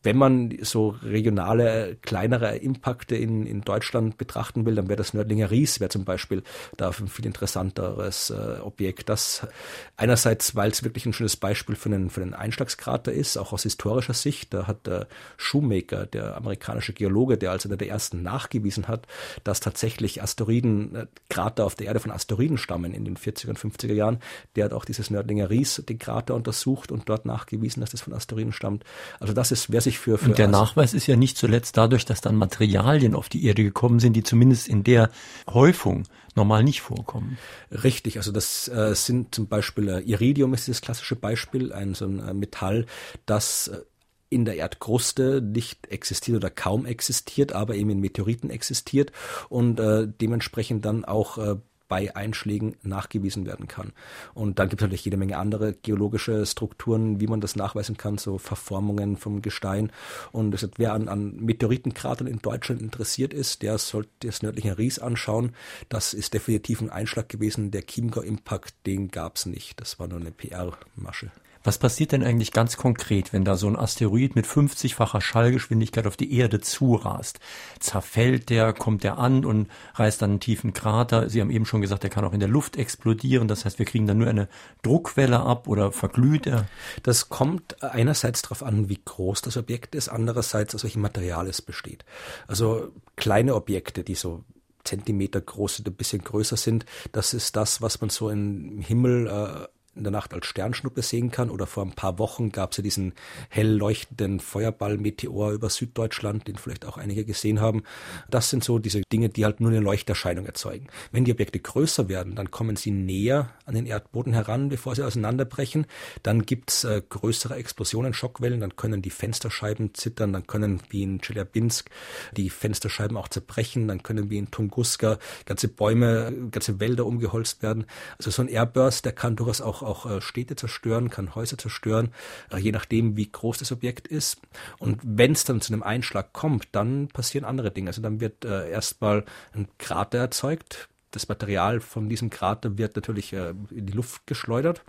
wenn man so regionale, kleinere Impakte in, in Deutschland betrachten will, dann wäre das Nördlinger Ries, wäre zum Beispiel da ein viel interessanteres äh, Objekt. Das einerseits, weil es wirklich ein schönes Beispiel für einen, für einen Einschlagskrater ist, auch aus historischer Sicht. Da hat der Shoemaker, der amerikanische Geologe, der als einer der ersten nachgewiesen hat, dass tatsächlich Asteroiden, äh, Krater auf der Erde von Asteroiden stammen in den 40er und 50er Jahren. Der hat auch dieses Nördlinger Ries, den Krater untersucht und dort nachgewiesen, dass das von Asteroiden stammt. Also das ist, wer sich sich für, für Und der Asien. Nachweis ist ja nicht zuletzt dadurch, dass dann Materialien auf die Erde gekommen sind, die zumindest in der Häufung normal nicht vorkommen. Richtig, also das äh, sind zum Beispiel äh, Iridium ist das klassische Beispiel, ein so ein äh, Metall, das äh, in der Erdkruste nicht existiert oder kaum existiert, aber eben in Meteoriten existiert und äh, dementsprechend dann auch äh, bei Einschlägen nachgewiesen werden kann. Und dann gibt es natürlich jede Menge andere geologische Strukturen, wie man das nachweisen kann, so Verformungen vom Gestein. Und das, wer an, an Meteoritenkratern in Deutschland interessiert ist, der sollte das nördliche Ries anschauen. Das ist definitiv ein Einschlag gewesen. Der Chiemgau-Impact, den gab es nicht. Das war nur eine PR-Masche. Was passiert denn eigentlich ganz konkret, wenn da so ein Asteroid mit 50-facher Schallgeschwindigkeit auf die Erde zurast? Zerfällt der, kommt der an und reißt dann einen tiefen Krater? Sie haben eben schon gesagt, der kann auch in der Luft explodieren. Das heißt, wir kriegen dann nur eine Druckwelle ab oder verglüht er? Das kommt einerseits darauf an, wie groß das Objekt ist, andererseits aus welchem Material es besteht. Also kleine Objekte, die so Zentimeter groß oder ein bisschen größer sind, das ist das, was man so im Himmel äh, in der Nacht als Sternschnuppe sehen kann. Oder vor ein paar Wochen gab es ja diesen hell leuchtenden Feuerball-Meteor über Süddeutschland, den vielleicht auch einige gesehen haben. Das sind so diese Dinge, die halt nur eine Leuchterscheinung erzeugen. Wenn die Objekte größer werden, dann kommen sie näher an den Erdboden heran, bevor sie auseinanderbrechen. Dann gibt's äh, größere Explosionen, Schockwellen, dann können die Fensterscheiben zittern, dann können wie in Chelyabinsk die Fensterscheiben auch zerbrechen, dann können wie in Tunguska ganze Bäume, ganze Wälder umgeholzt werden. Also so ein Airburst, der kann durchaus auch auch äh, Städte zerstören, kann Häuser zerstören, äh, je nachdem, wie groß das Objekt ist. Und wenn es dann zu einem Einschlag kommt, dann passieren andere Dinge. Also dann wird äh, erstmal ein Krater erzeugt, das Material von diesem Krater wird natürlich in die Luft geschleudert,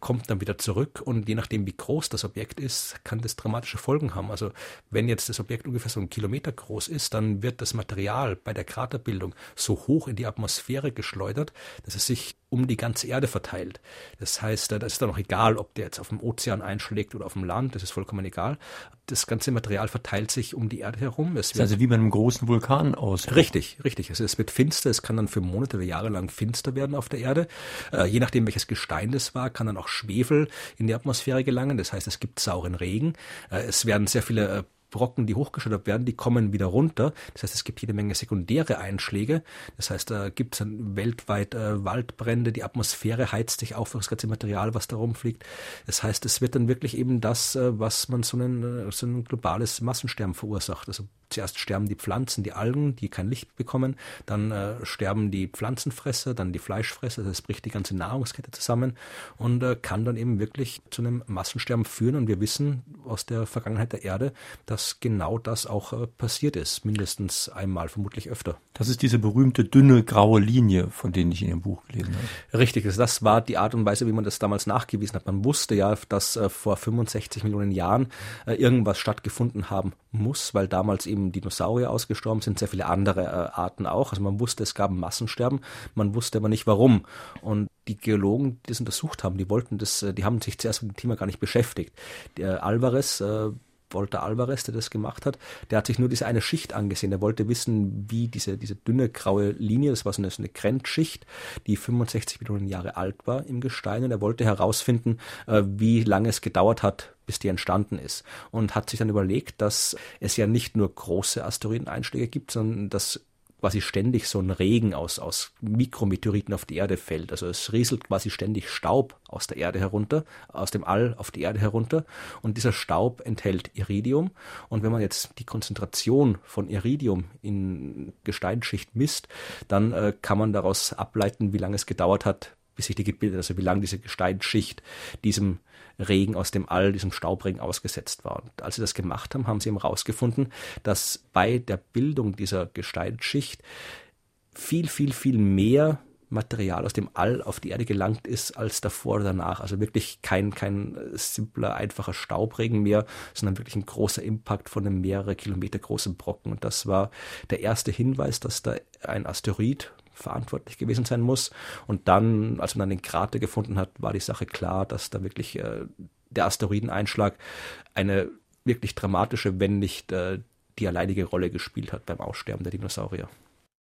kommt dann wieder zurück und je nachdem, wie groß das Objekt ist, kann das dramatische Folgen haben. Also wenn jetzt das Objekt ungefähr so einen Kilometer groß ist, dann wird das Material bei der Kraterbildung so hoch in die Atmosphäre geschleudert, dass es sich um die ganze Erde verteilt. Das heißt, da ist dann auch egal, ob der jetzt auf dem Ozean einschlägt oder auf dem Land, das ist vollkommen egal. Das ganze Material verteilt sich um die Erde herum. Es wird also wie bei einem großen Vulkan aus. Richtig, richtig. Also es wird finster, es kann dann für Monate oder Jahre lang finster werden auf der Erde. Äh, je nachdem, welches Gestein das war, kann dann auch Schwefel in die Atmosphäre gelangen. Das heißt, es gibt sauren Regen. Äh, es werden sehr viele äh, Brocken, die hochgeschüttet werden, die kommen wieder runter. Das heißt, es gibt jede Menge sekundäre Einschläge. Das heißt, da gibt es weltweit äh, Waldbrände, die Atmosphäre heizt sich auf für das ganze Material, was da rumfliegt. Das heißt, es wird dann wirklich eben das, äh, was man so, einen, äh, so ein globales Massensterben verursacht. Also zuerst sterben die Pflanzen, die Algen, die kein Licht bekommen, dann äh, sterben die Pflanzenfresser, dann die Fleischfresser, das bricht die ganze Nahrungskette zusammen und äh, kann dann eben wirklich zu einem Massensterben führen. Und wir wissen aus der Vergangenheit der Erde, dass genau das auch äh, passiert ist, mindestens einmal, vermutlich öfter. Das ist diese berühmte dünne graue Linie, von denen ich in Ihrem Buch gelesen habe. Richtig, also das war die Art und Weise, wie man das damals nachgewiesen hat. Man wusste ja, dass äh, vor 65 Millionen Jahren äh, irgendwas stattgefunden haben muss, weil damals eben Dinosaurier ausgestorben sind, sehr viele andere Arten auch. Also man wusste, es gab ein Massensterben, man wusste aber nicht warum. Und die Geologen, die das untersucht haben, die wollten das, die haben sich zuerst mit dem Thema gar nicht beschäftigt. Der Alvarez, Walter Alvarez, der das gemacht hat, der hat sich nur diese eine Schicht angesehen. Der wollte wissen, wie diese, diese dünne graue Linie, das war so eine, so eine Grenzschicht, die 65 Millionen Jahre alt war im Gestein und er wollte herausfinden, äh, wie lange es gedauert hat, bis die entstanden ist. Und hat sich dann überlegt, dass es ja nicht nur große Asteroideneinschläge gibt, sondern dass quasi ständig so ein Regen aus, aus Mikrometeoriten auf die Erde fällt. Also es rieselt quasi ständig Staub aus der Erde herunter, aus dem All auf die Erde herunter. Und dieser Staub enthält Iridium. Und wenn man jetzt die Konzentration von Iridium in Gesteinsschicht misst, dann äh, kann man daraus ableiten, wie lange es gedauert hat, bis sich die gebildet, also wie lange diese Gesteinsschicht diesem Regen aus dem All, diesem Staubregen ausgesetzt war. Und als sie das gemacht haben, haben sie eben herausgefunden, dass bei der Bildung dieser Gesteinsschicht viel, viel, viel mehr Material aus dem All auf die Erde gelangt ist als davor oder danach. Also wirklich kein, kein simpler, einfacher Staubregen mehr, sondern wirklich ein großer Impact von einem mehrere Kilometer großen Brocken. Und das war der erste Hinweis, dass da ein Asteroid verantwortlich gewesen sein muss. Und dann, als man dann den Krater gefunden hat, war die Sache klar, dass da wirklich äh, der Asteroideneinschlag eine wirklich dramatische, wenn nicht äh, die alleinige Rolle gespielt hat beim Aussterben der Dinosaurier.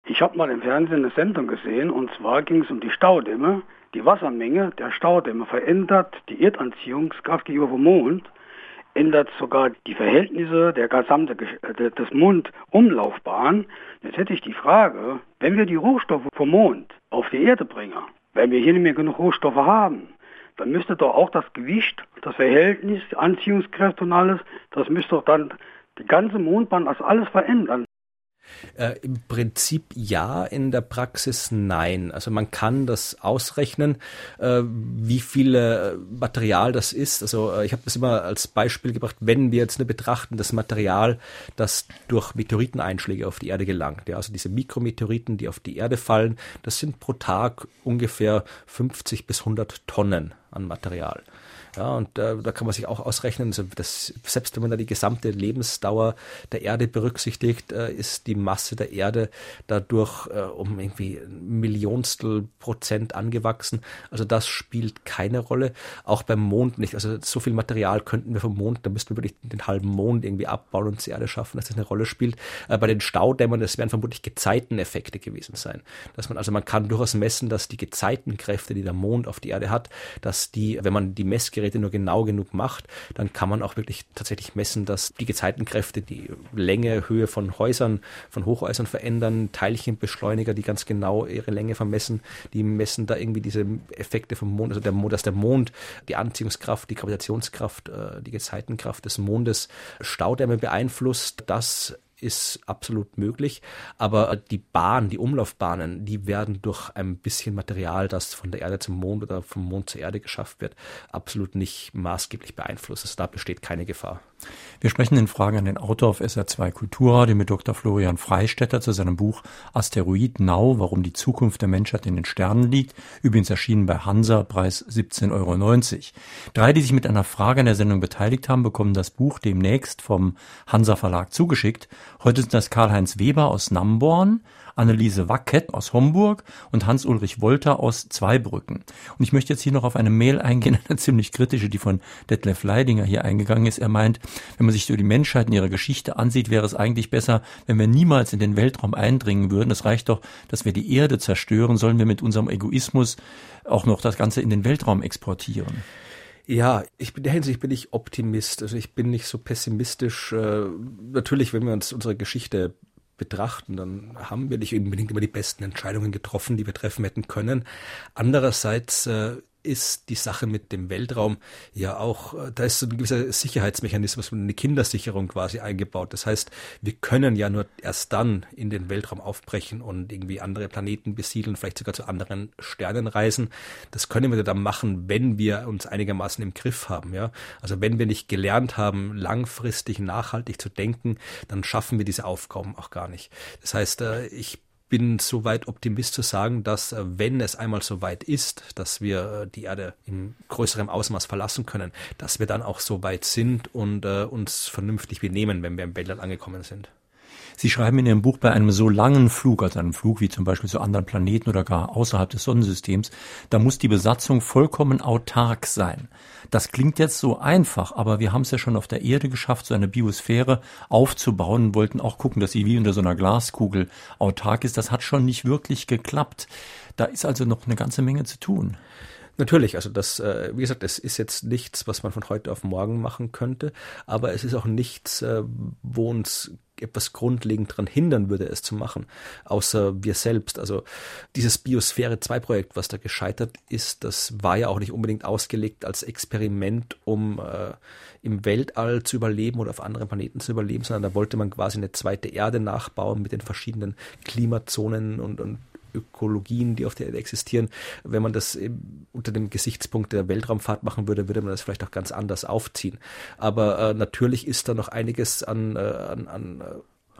Ich habe mal im Fernsehen eine Sendung gesehen und zwar ging es um die Staudämme. Die Wassermenge der Staudämme verändert die Erdanziehungskraft gegenüber dem Mond ändert sogar die Verhältnisse der gesamten äh, des Mondumlaufbahn. Jetzt hätte ich die Frage, wenn wir die Rohstoffe vom Mond auf die Erde bringen, wenn wir hier nicht mehr genug Rohstoffe haben, dann müsste doch auch das Gewicht, das Verhältnis, Anziehungskräfte und alles, das müsste doch dann die ganze Mondbahn das alles verändern. Äh, Im Prinzip ja, in der Praxis nein. Also man kann das ausrechnen, äh, wie viel äh, Material das ist. Also äh, ich habe das immer als Beispiel gebracht, wenn wir jetzt nur betrachten, das Material, das durch Meteoriteneinschläge auf die Erde gelangt. Ja, also diese Mikrometeoriten, die auf die Erde fallen, das sind pro Tag ungefähr 50 bis 100 Tonnen an Material. Ja, und äh, da kann man sich auch ausrechnen, also das, selbst wenn man da die gesamte Lebensdauer der Erde berücksichtigt, äh, ist die Masse der Erde dadurch äh, um irgendwie ein Millionstel Prozent angewachsen. Also das spielt keine Rolle. Auch beim Mond nicht. Also so viel Material könnten wir vom Mond, da müssten wir wirklich den halben Mond irgendwie abbauen und zur Erde schaffen, dass das eine Rolle spielt. Äh, bei den Staudämmern, das werden vermutlich Gezeiteneffekte gewesen sein. Dass man, also man kann durchaus messen, dass die Gezeitenkräfte, die der Mond auf die Erde hat, dass die, wenn man die Messgeräte Messgeräte nur genau genug macht, dann kann man auch wirklich tatsächlich messen, dass die Gezeitenkräfte die Länge, Höhe von Häusern, von Hochhäusern verändern, Teilchenbeschleuniger, die ganz genau ihre Länge vermessen, die messen da irgendwie diese Effekte vom Mond, also der dass der Mond die Anziehungskraft, die Gravitationskraft, äh, die Gezeitenkraft des Mondes Staudämme beeinflusst. Das ist absolut möglich, aber die Bahn, die Umlaufbahnen, die werden durch ein bisschen Material, das von der Erde zum Mond oder vom Mond zur Erde geschafft wird, absolut nicht maßgeblich beeinflusst. Also da besteht keine Gefahr. Wir sprechen in Fragen an den Autor auf SR2 Kulturradio mit Dr. Florian Freistetter zu seinem Buch Asteroid Now, warum die Zukunft der Menschheit in den Sternen liegt. Übrigens erschienen bei Hansa, Preis 17,90 Euro. Drei, die sich mit einer Frage an der Sendung beteiligt haben, bekommen das Buch demnächst vom Hansa Verlag zugeschickt. Heute sind das Karl-Heinz Weber aus Namborn, Anneliese Wackett aus Homburg und Hans-Ulrich Wolter aus Zweibrücken. Und ich möchte jetzt hier noch auf eine Mail eingehen, *laughs* eine ziemlich kritische, die von Detlef Leidinger hier eingegangen ist. Er meint, wenn man sich so die Menschheit in ihrer Geschichte ansieht, wäre es eigentlich besser, wenn wir niemals in den Weltraum eindringen würden. Es reicht doch, dass wir die Erde zerstören, sollen wir mit unserem Egoismus auch noch das Ganze in den Weltraum exportieren. Ja, ich bin der Hinsicht bin ich Optimist. Also ich bin nicht so pessimistisch. Äh, natürlich, wenn wir uns unsere Geschichte betrachten, dann haben wir nicht unbedingt immer die besten Entscheidungen getroffen, die wir treffen hätten können. Andererseits äh, ist die Sache mit dem Weltraum ja auch, äh, da ist so ein gewisser Sicherheitsmechanismus, eine Kindersicherung quasi eingebaut. Das heißt, wir können ja nur erst dann in den Weltraum aufbrechen und irgendwie andere Planeten besiedeln, vielleicht sogar zu anderen Sternen reisen. Das können wir dann machen, wenn wir uns einigermaßen im Griff haben, ja. Also wenn wir nicht gelernt haben, langfristig nachhaltig zu denken, dann schaffen wir diese Aufgaben auch gar nicht. Das heißt, äh, ich bin soweit Optimist zu sagen, dass äh, wenn es einmal so weit ist, dass wir äh, die Erde in größerem Ausmaß verlassen können, dass wir dann auch so weit sind und äh, uns vernünftig benehmen, wenn wir im Weltall angekommen sind. Sie schreiben in Ihrem Buch, bei einem so langen Flug, also einem Flug wie zum Beispiel zu anderen Planeten oder gar außerhalb des Sonnensystems, da muss die Besatzung vollkommen autark sein. Das klingt jetzt so einfach, aber wir haben es ja schon auf der Erde geschafft, so eine Biosphäre aufzubauen und wollten auch gucken, dass sie wie unter so einer Glaskugel autark ist. Das hat schon nicht wirklich geklappt. Da ist also noch eine ganze Menge zu tun. Natürlich, also das, äh, wie gesagt, es ist jetzt nichts, was man von heute auf morgen machen könnte, aber es ist auch nichts, äh, wo uns etwas grundlegend daran hindern würde, es zu machen, außer wir selbst. Also dieses Biosphäre 2 Projekt, was da gescheitert ist, das war ja auch nicht unbedingt ausgelegt als Experiment, um äh, im Weltall zu überleben oder auf anderen Planeten zu überleben, sondern da wollte man quasi eine zweite Erde nachbauen mit den verschiedenen Klimazonen und, und Ökologien, die auf der Erde existieren. Wenn man das unter dem Gesichtspunkt der Weltraumfahrt machen würde, würde man das vielleicht auch ganz anders aufziehen. Aber äh, natürlich ist da noch einiges an, äh, an, an äh,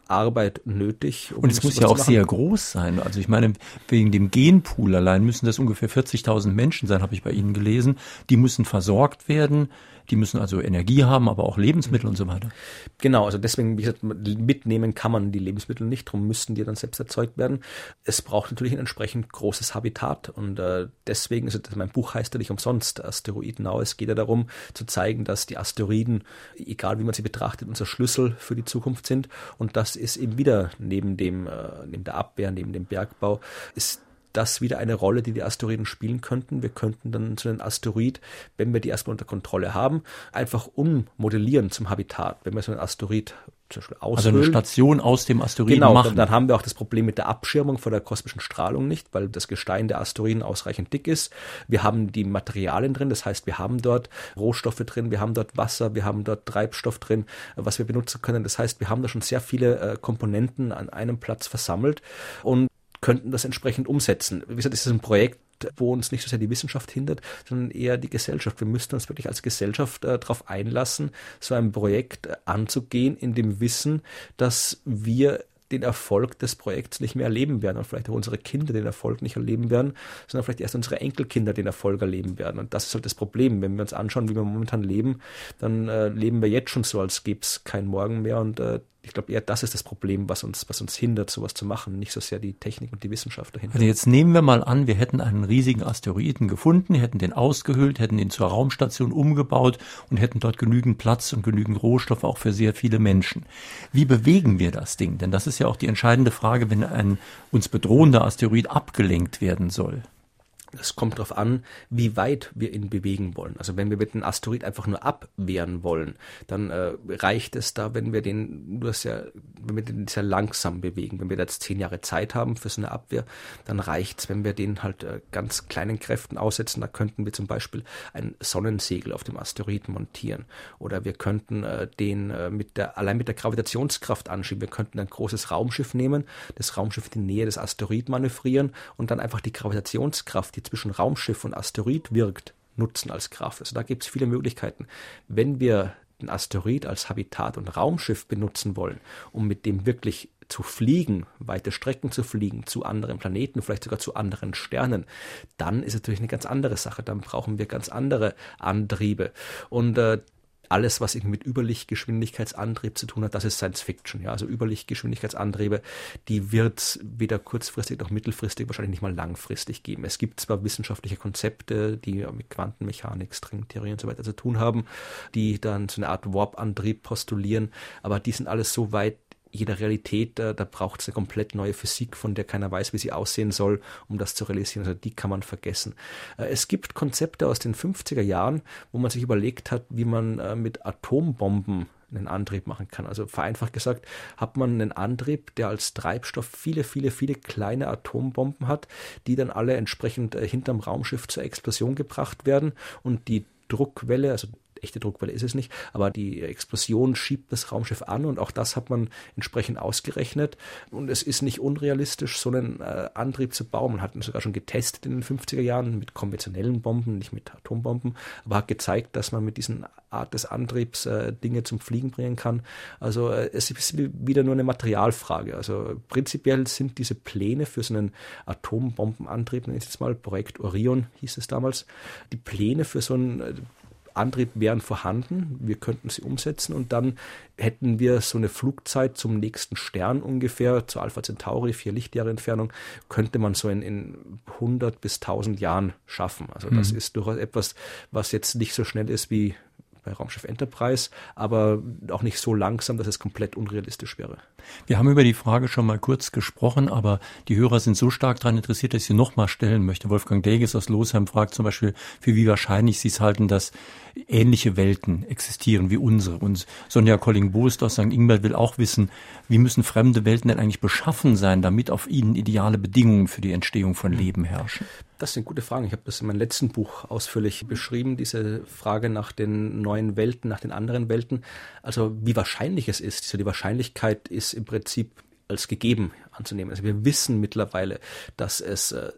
Arbeit nötig. Um und es muss ja auch sehr groß sein. Also ich meine, wegen dem Genpool allein müssen das ungefähr 40.000 Menschen sein, habe ich bei Ihnen gelesen. Die müssen versorgt werden. Die müssen also Energie haben, aber auch Lebensmittel und so weiter. Genau, also deswegen, wie gesagt, mitnehmen kann man die Lebensmittel nicht, darum müssten die dann selbst erzeugt werden. Es braucht natürlich ein entsprechend großes Habitat und äh, deswegen, also mein Buch heißt ja nicht umsonst Asteroiden Now. Es geht ja darum zu zeigen, dass die Asteroiden, egal wie man sie betrachtet, unser Schlüssel für die Zukunft sind und das ist eben wieder neben dem, äh, neben der Abwehr, neben dem Bergbau, ist das wieder eine Rolle, die die Asteroiden spielen könnten. Wir könnten dann zu einem Asteroid, wenn wir die erstmal unter Kontrolle haben, einfach ummodellieren zum Habitat. Wenn wir so einen Asteroid zum Beispiel aushöhlen. Also eine Station aus dem Asteroiden genau, machen. Dann, dann haben wir auch das Problem mit der Abschirmung vor der kosmischen Strahlung nicht, weil das Gestein der Asteroiden ausreichend dick ist. Wir haben die Materialien drin, das heißt, wir haben dort Rohstoffe drin, wir haben dort Wasser, wir haben dort Treibstoff drin, was wir benutzen können. Das heißt, wir haben da schon sehr viele äh, Komponenten an einem Platz versammelt und könnten das entsprechend umsetzen. Wie gesagt, es ist ein Projekt, wo uns nicht so sehr die Wissenschaft hindert, sondern eher die Gesellschaft. Wir müssten uns wirklich als Gesellschaft äh, darauf einlassen, so ein Projekt äh, anzugehen, in dem Wissen, dass wir den Erfolg des Projekts nicht mehr erleben werden und vielleicht auch unsere Kinder den Erfolg nicht erleben werden, sondern vielleicht erst unsere Enkelkinder den Erfolg erleben werden. Und das ist halt das Problem. Wenn wir uns anschauen, wie wir momentan leben, dann äh, leben wir jetzt schon so, als gäbe es kein Morgen mehr und äh, ich glaube eher, das ist das Problem, was uns, was uns hindert, sowas zu machen, nicht so sehr die Technik und die Wissenschaft dahinter. Also jetzt nehmen wir mal an, wir hätten einen riesigen Asteroiden gefunden, hätten den ausgehöhlt, hätten ihn zur Raumstation umgebaut und hätten dort genügend Platz und genügend Rohstoffe auch für sehr viele Menschen. Wie bewegen wir das Ding? Denn das ist ja auch die entscheidende Frage, wenn ein uns bedrohender Asteroid abgelenkt werden soll. Es kommt darauf an, wie weit wir ihn bewegen wollen. Also wenn wir mit einem Asteroid einfach nur abwehren wollen, dann äh, reicht es da, wenn wir den nur sehr, wenn wir den sehr langsam bewegen. Wenn wir jetzt zehn Jahre Zeit haben für so eine Abwehr, dann reicht's, wenn wir den halt äh, ganz kleinen Kräften aussetzen. Da könnten wir zum Beispiel ein Sonnensegel auf dem Asteroiden montieren. Oder wir könnten äh, den äh, mit der, allein mit der Gravitationskraft anschieben. Wir könnten ein großes Raumschiff nehmen, das Raumschiff in die Nähe des Asteroiden manövrieren und dann einfach die Gravitationskraft, die zwischen Raumschiff und Asteroid wirkt, nutzen als Kraft. Also da gibt es viele Möglichkeiten. Wenn wir den Asteroid als Habitat und Raumschiff benutzen wollen, um mit dem wirklich zu fliegen, weite Strecken zu fliegen, zu anderen Planeten, vielleicht sogar zu anderen Sternen, dann ist es natürlich eine ganz andere Sache. Dann brauchen wir ganz andere Antriebe. Und äh, alles, was irgendwie mit Überlichtgeschwindigkeitsantrieb zu tun hat, das ist Science Fiction. Ja, also Überlichtgeschwindigkeitsantriebe, die wird weder kurzfristig noch mittelfristig, wahrscheinlich nicht mal langfristig geben. Es gibt zwar wissenschaftliche Konzepte, die mit Quantenmechanik, Stringtheorie und so weiter zu tun haben, die dann so eine Art Warp-Antrieb postulieren, aber die sind alles so weit jeder Realität, da, da braucht es eine komplett neue Physik, von der keiner weiß, wie sie aussehen soll, um das zu realisieren. Also die kann man vergessen. Äh, es gibt Konzepte aus den 50er Jahren, wo man sich überlegt hat, wie man äh, mit Atombomben einen Antrieb machen kann. Also vereinfacht gesagt, hat man einen Antrieb, der als Treibstoff viele, viele, viele kleine Atombomben hat, die dann alle entsprechend äh, hinterm Raumschiff zur Explosion gebracht werden und die Druckwelle, also echte Druckwelle ist es nicht, aber die Explosion schiebt das Raumschiff an und auch das hat man entsprechend ausgerechnet. Und es ist nicht unrealistisch, so einen äh, Antrieb zu bauen. Man hat ihn sogar schon getestet in den 50er Jahren mit konventionellen Bomben, nicht mit Atombomben, aber hat gezeigt, dass man mit diesen Art des Antriebs äh, Dinge zum Fliegen bringen kann. Also äh, es ist wieder nur eine Materialfrage. Also prinzipiell sind diese Pläne für so einen Atombombenantrieb, nenne ich jetzt mal, Projekt Orion hieß es damals, die Pläne für so einen äh, Antrieb wären vorhanden, wir könnten sie umsetzen und dann hätten wir so eine Flugzeit zum nächsten Stern ungefähr, zu Alpha Centauri, vier Lichtjahre Entfernung, könnte man so in, in 100 bis 1000 Jahren schaffen. Also das mhm. ist durchaus etwas, was jetzt nicht so schnell ist wie bei Raumschiff Enterprise, aber auch nicht so langsam, dass es komplett unrealistisch wäre. Wir haben über die Frage schon mal kurz gesprochen, aber die Hörer sind so stark daran interessiert, dass ich sie nochmal stellen möchte. Wolfgang Deges aus Losheim fragt zum Beispiel, für wie wahrscheinlich Sie es halten, dass ähnliche Welten existieren wie unsere. Und Sonja Colling-Boost aus St. Ingbert will auch wissen, wie müssen fremde Welten denn eigentlich beschaffen sein, damit auf ihnen ideale Bedingungen für die Entstehung von Leben herrschen? Das sind gute Fragen. Ich habe das in meinem letzten Buch ausführlich beschrieben, diese Frage nach den neuen Welten, nach den anderen Welten. Also wie wahrscheinlich es ist. Also die Wahrscheinlichkeit ist im Prinzip als gegeben anzunehmen. Also wir wissen mittlerweile, dass es äh,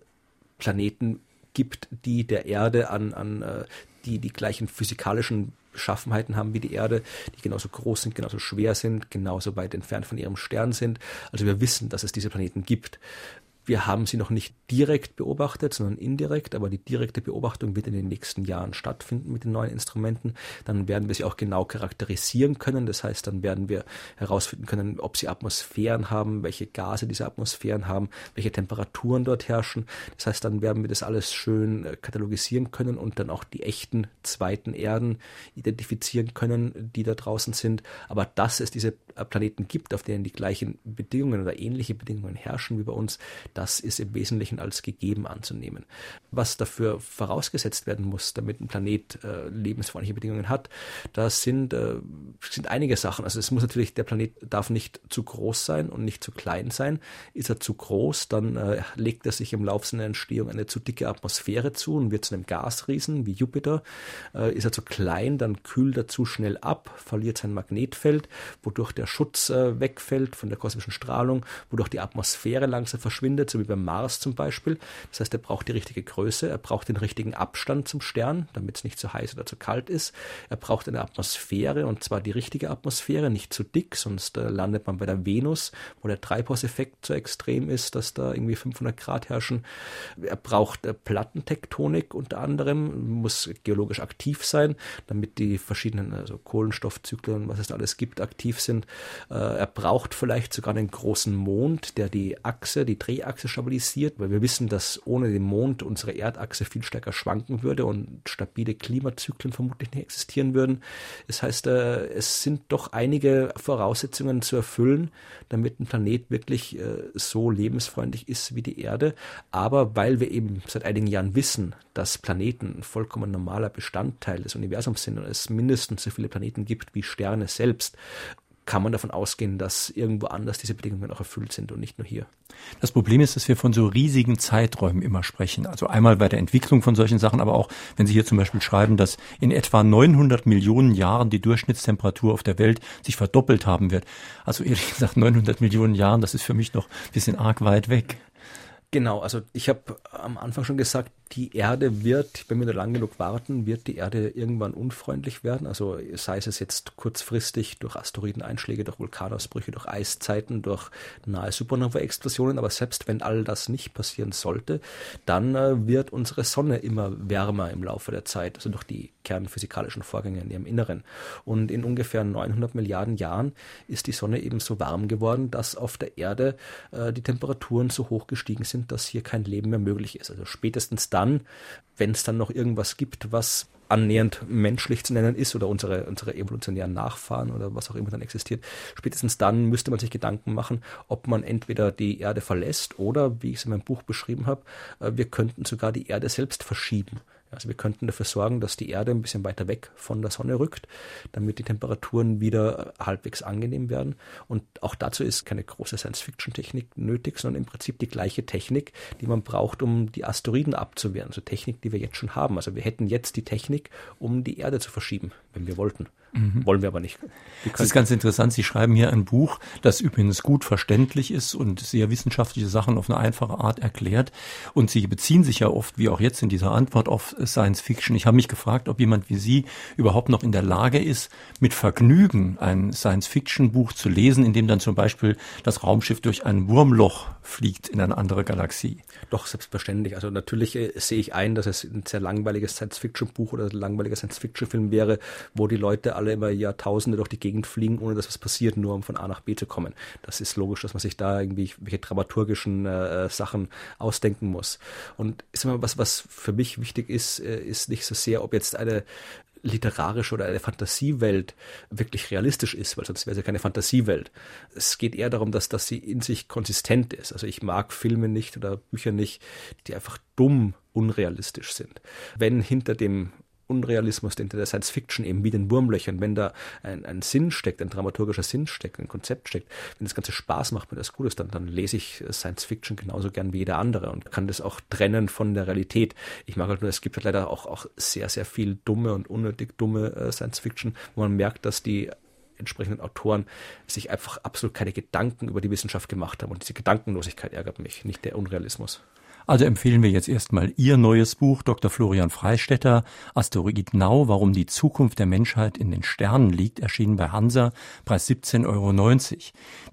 Planeten gibt, die der Erde an, an äh, die die gleichen physikalischen Beschaffenheiten haben wie die Erde, die genauso groß sind, genauso schwer sind, genauso weit entfernt von ihrem Stern sind. Also wir wissen, dass es diese Planeten gibt. Wir haben sie noch nicht direkt beobachtet, sondern indirekt, aber die direkte Beobachtung wird in den nächsten Jahren stattfinden mit den neuen Instrumenten. Dann werden wir sie auch genau charakterisieren können. Das heißt, dann werden wir herausfinden können, ob sie Atmosphären haben, welche Gase diese Atmosphären haben, welche Temperaturen dort herrschen. Das heißt, dann werden wir das alles schön äh, katalogisieren können und dann auch die echten zweiten Erden identifizieren können, die da draußen sind. Aber dass es diese Planeten gibt, auf denen die gleichen Bedingungen oder ähnliche Bedingungen herrschen wie bei uns, das ist im Wesentlichen als gegeben anzunehmen. Was dafür vorausgesetzt werden muss, damit ein Planet äh, lebensfreundliche Bedingungen hat, das sind, äh, sind einige Sachen. Also es muss natürlich, der Planet darf nicht zu groß sein und nicht zu klein sein. Ist er zu groß, dann äh, legt er sich im Laufe seiner Entstehung eine zu dicke Atmosphäre zu und wird zu einem Gasriesen wie Jupiter. Äh, ist er zu klein, dann kühlt er zu schnell ab, verliert sein Magnetfeld, wodurch der Schutz äh, wegfällt von der kosmischen Strahlung, wodurch die Atmosphäre langsam verschwindet, so wie beim Mars zum Beispiel. Das heißt, er braucht die richtige Größe, er braucht den richtigen Abstand zum Stern, damit es nicht zu heiß oder zu kalt ist. Er braucht eine Atmosphäre und zwar die richtige Atmosphäre, nicht zu dick, sonst äh, landet man bei der Venus, wo der Treibhauseffekt so extrem ist, dass da irgendwie 500 Grad herrschen. Er braucht äh, Plattentektonik unter anderem, muss geologisch aktiv sein, damit die verschiedenen also Kohlenstoffzyklen, was es da alles gibt, aktiv sind. Äh, er braucht vielleicht sogar einen großen Mond, der die Achse, die Drehachse stabilisiert, weil wir wissen, dass ohne den Mond unsere Erdachse viel stärker schwanken würde und stabile Klimazyklen vermutlich nicht existieren würden. Das heißt, äh, es sind doch einige Voraussetzungen zu erfüllen, damit ein Planet wirklich äh, so lebensfreundlich ist wie die Erde. Aber weil wir eben seit einigen Jahren wissen, dass Planeten ein vollkommen normaler Bestandteil des Universums sind und es mindestens so viele Planeten gibt wie Sterne selbst, kann man davon ausgehen, dass irgendwo anders diese Bedingungen auch erfüllt sind und nicht nur hier. Das Problem ist, dass wir von so riesigen Zeiträumen immer sprechen. Also einmal bei der Entwicklung von solchen Sachen, aber auch, wenn Sie hier zum Beispiel schreiben, dass in etwa 900 Millionen Jahren die Durchschnittstemperatur auf der Welt sich verdoppelt haben wird. Also ehrlich gesagt, 900 Millionen Jahren, das ist für mich noch ein bisschen arg weit weg. Genau, also ich habe am Anfang schon gesagt, die Erde wird, wenn wir nur lang genug warten, wird die Erde irgendwann unfreundlich werden. Also sei es jetzt kurzfristig durch Asteroideneinschläge, durch Vulkanausbrüche, durch Eiszeiten, durch nahe Supernova-Explosionen. Aber selbst wenn all das nicht passieren sollte, dann äh, wird unsere Sonne immer wärmer im Laufe der Zeit, also durch die kernphysikalischen Vorgänge in ihrem Inneren. Und in ungefähr 900 Milliarden Jahren ist die Sonne eben so warm geworden, dass auf der Erde äh, die Temperaturen so hoch gestiegen sind, dass hier kein Leben mehr möglich ist. Also spätestens dann dann, wenn es dann noch irgendwas gibt, was annähernd menschlich zu nennen ist oder unsere, unsere evolutionären Nachfahren oder was auch immer dann existiert, spätestens dann müsste man sich Gedanken machen, ob man entweder die Erde verlässt oder, wie ich es in meinem Buch beschrieben habe, äh, wir könnten sogar die Erde selbst verschieben. Also wir könnten dafür sorgen, dass die Erde ein bisschen weiter weg von der Sonne rückt, damit die Temperaturen wieder halbwegs angenehm werden. Und auch dazu ist keine große Science-Fiction-Technik nötig, sondern im Prinzip die gleiche Technik, die man braucht, um die Asteroiden abzuwehren. Also Technik, die wir jetzt schon haben. Also wir hätten jetzt die Technik, um die Erde zu verschieben, wenn wir wollten. Mhm. Wollen wir aber nicht. Das ist ganz interessant. Sie schreiben hier ein Buch, das übrigens gut verständlich ist und sehr wissenschaftliche Sachen auf eine einfache Art erklärt. Und Sie beziehen sich ja oft, wie auch jetzt in dieser Antwort, auf Science Fiction. Ich habe mich gefragt, ob jemand wie Sie überhaupt noch in der Lage ist, mit Vergnügen ein Science Fiction Buch zu lesen, in dem dann zum Beispiel das Raumschiff durch ein Wurmloch fliegt in eine andere Galaxie. Doch, selbstverständlich. Also natürlich äh, sehe ich ein, dass es ein sehr langweiliges Science Fiction Buch oder ein langweiliger Science Fiction Film wäre, wo die Leute alle immer Jahrtausende durch die Gegend fliegen, ohne dass was passiert, nur um von A nach B zu kommen. Das ist logisch, dass man sich da irgendwie welche dramaturgischen äh, Sachen ausdenken muss. Und ist immer was, was für mich wichtig ist, äh, ist nicht so sehr, ob jetzt eine literarische oder eine Fantasiewelt wirklich realistisch ist, weil sonst wäre ja keine Fantasiewelt. Es geht eher darum, dass, dass sie in sich konsistent ist. Also ich mag Filme nicht oder Bücher nicht, die einfach dumm unrealistisch sind. Wenn hinter dem Unrealismus, hinter der Science Fiction eben wie den Wurmlöchern, wenn da ein, ein Sinn steckt, ein dramaturgischer Sinn steckt, ein Konzept steckt, wenn das Ganze Spaß macht, wenn das gut ist, dann, dann lese ich Science Fiction genauso gern wie jeder andere und kann das auch trennen von der Realität. Ich mag halt nur, es gibt halt leider auch, auch sehr, sehr viel dumme und unnötig dumme äh, Science Fiction, wo man merkt, dass die entsprechenden Autoren sich einfach absolut keine Gedanken über die Wissenschaft gemacht haben. Und diese Gedankenlosigkeit ärgert mich, nicht der Unrealismus. Also empfehlen wir jetzt erstmal Ihr neues Buch, Dr. Florian Freistetter, Asteroid Nau, warum die Zukunft der Menschheit in den Sternen liegt, erschienen bei Hansa, Preis 17,90 Euro.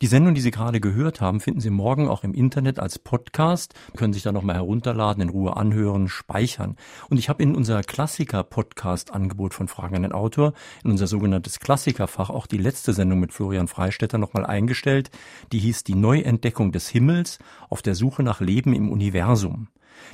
Die Sendung, die Sie gerade gehört haben, finden Sie morgen auch im Internet als Podcast, können sich da nochmal herunterladen, in Ruhe anhören, speichern. Und ich habe in unser Klassiker-Podcast-Angebot von Fragen an den Autor, in unser sogenanntes Klassikerfach, auch die letzte Sendung mit Florian Freistetter nochmal eingestellt. Die hieß Die Neuentdeckung des Himmels auf der Suche nach Leben im Universum. Universum.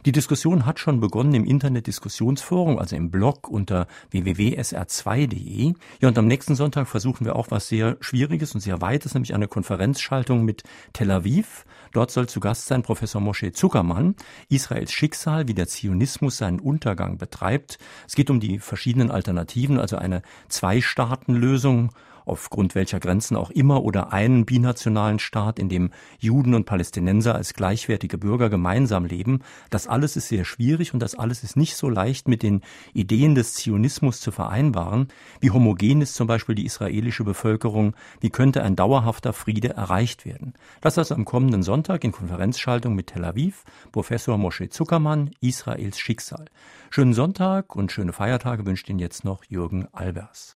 Die Diskussion hat schon begonnen im Internet-Diskussionsforum, also im Blog unter www.sr2.de. Ja, und am nächsten Sonntag versuchen wir auch was sehr Schwieriges und sehr Weites, nämlich eine Konferenzschaltung mit Tel Aviv. Dort soll zu Gast sein Professor Moshe Zuckermann, Israels Schicksal, wie der Zionismus seinen Untergang betreibt. Es geht um die verschiedenen Alternativen, also eine Zwei-Staaten-Lösung aufgrund welcher Grenzen auch immer, oder einen binationalen Staat, in dem Juden und Palästinenser als gleichwertige Bürger gemeinsam leben. Das alles ist sehr schwierig und das alles ist nicht so leicht mit den Ideen des Zionismus zu vereinbaren. Wie homogen ist zum Beispiel die israelische Bevölkerung? Wie könnte ein dauerhafter Friede erreicht werden? Das also am kommenden Sonntag in Konferenzschaltung mit Tel Aviv, Professor Moshe Zuckermann, Israels Schicksal. Schönen Sonntag und schöne Feiertage wünscht Ihnen jetzt noch Jürgen Albers.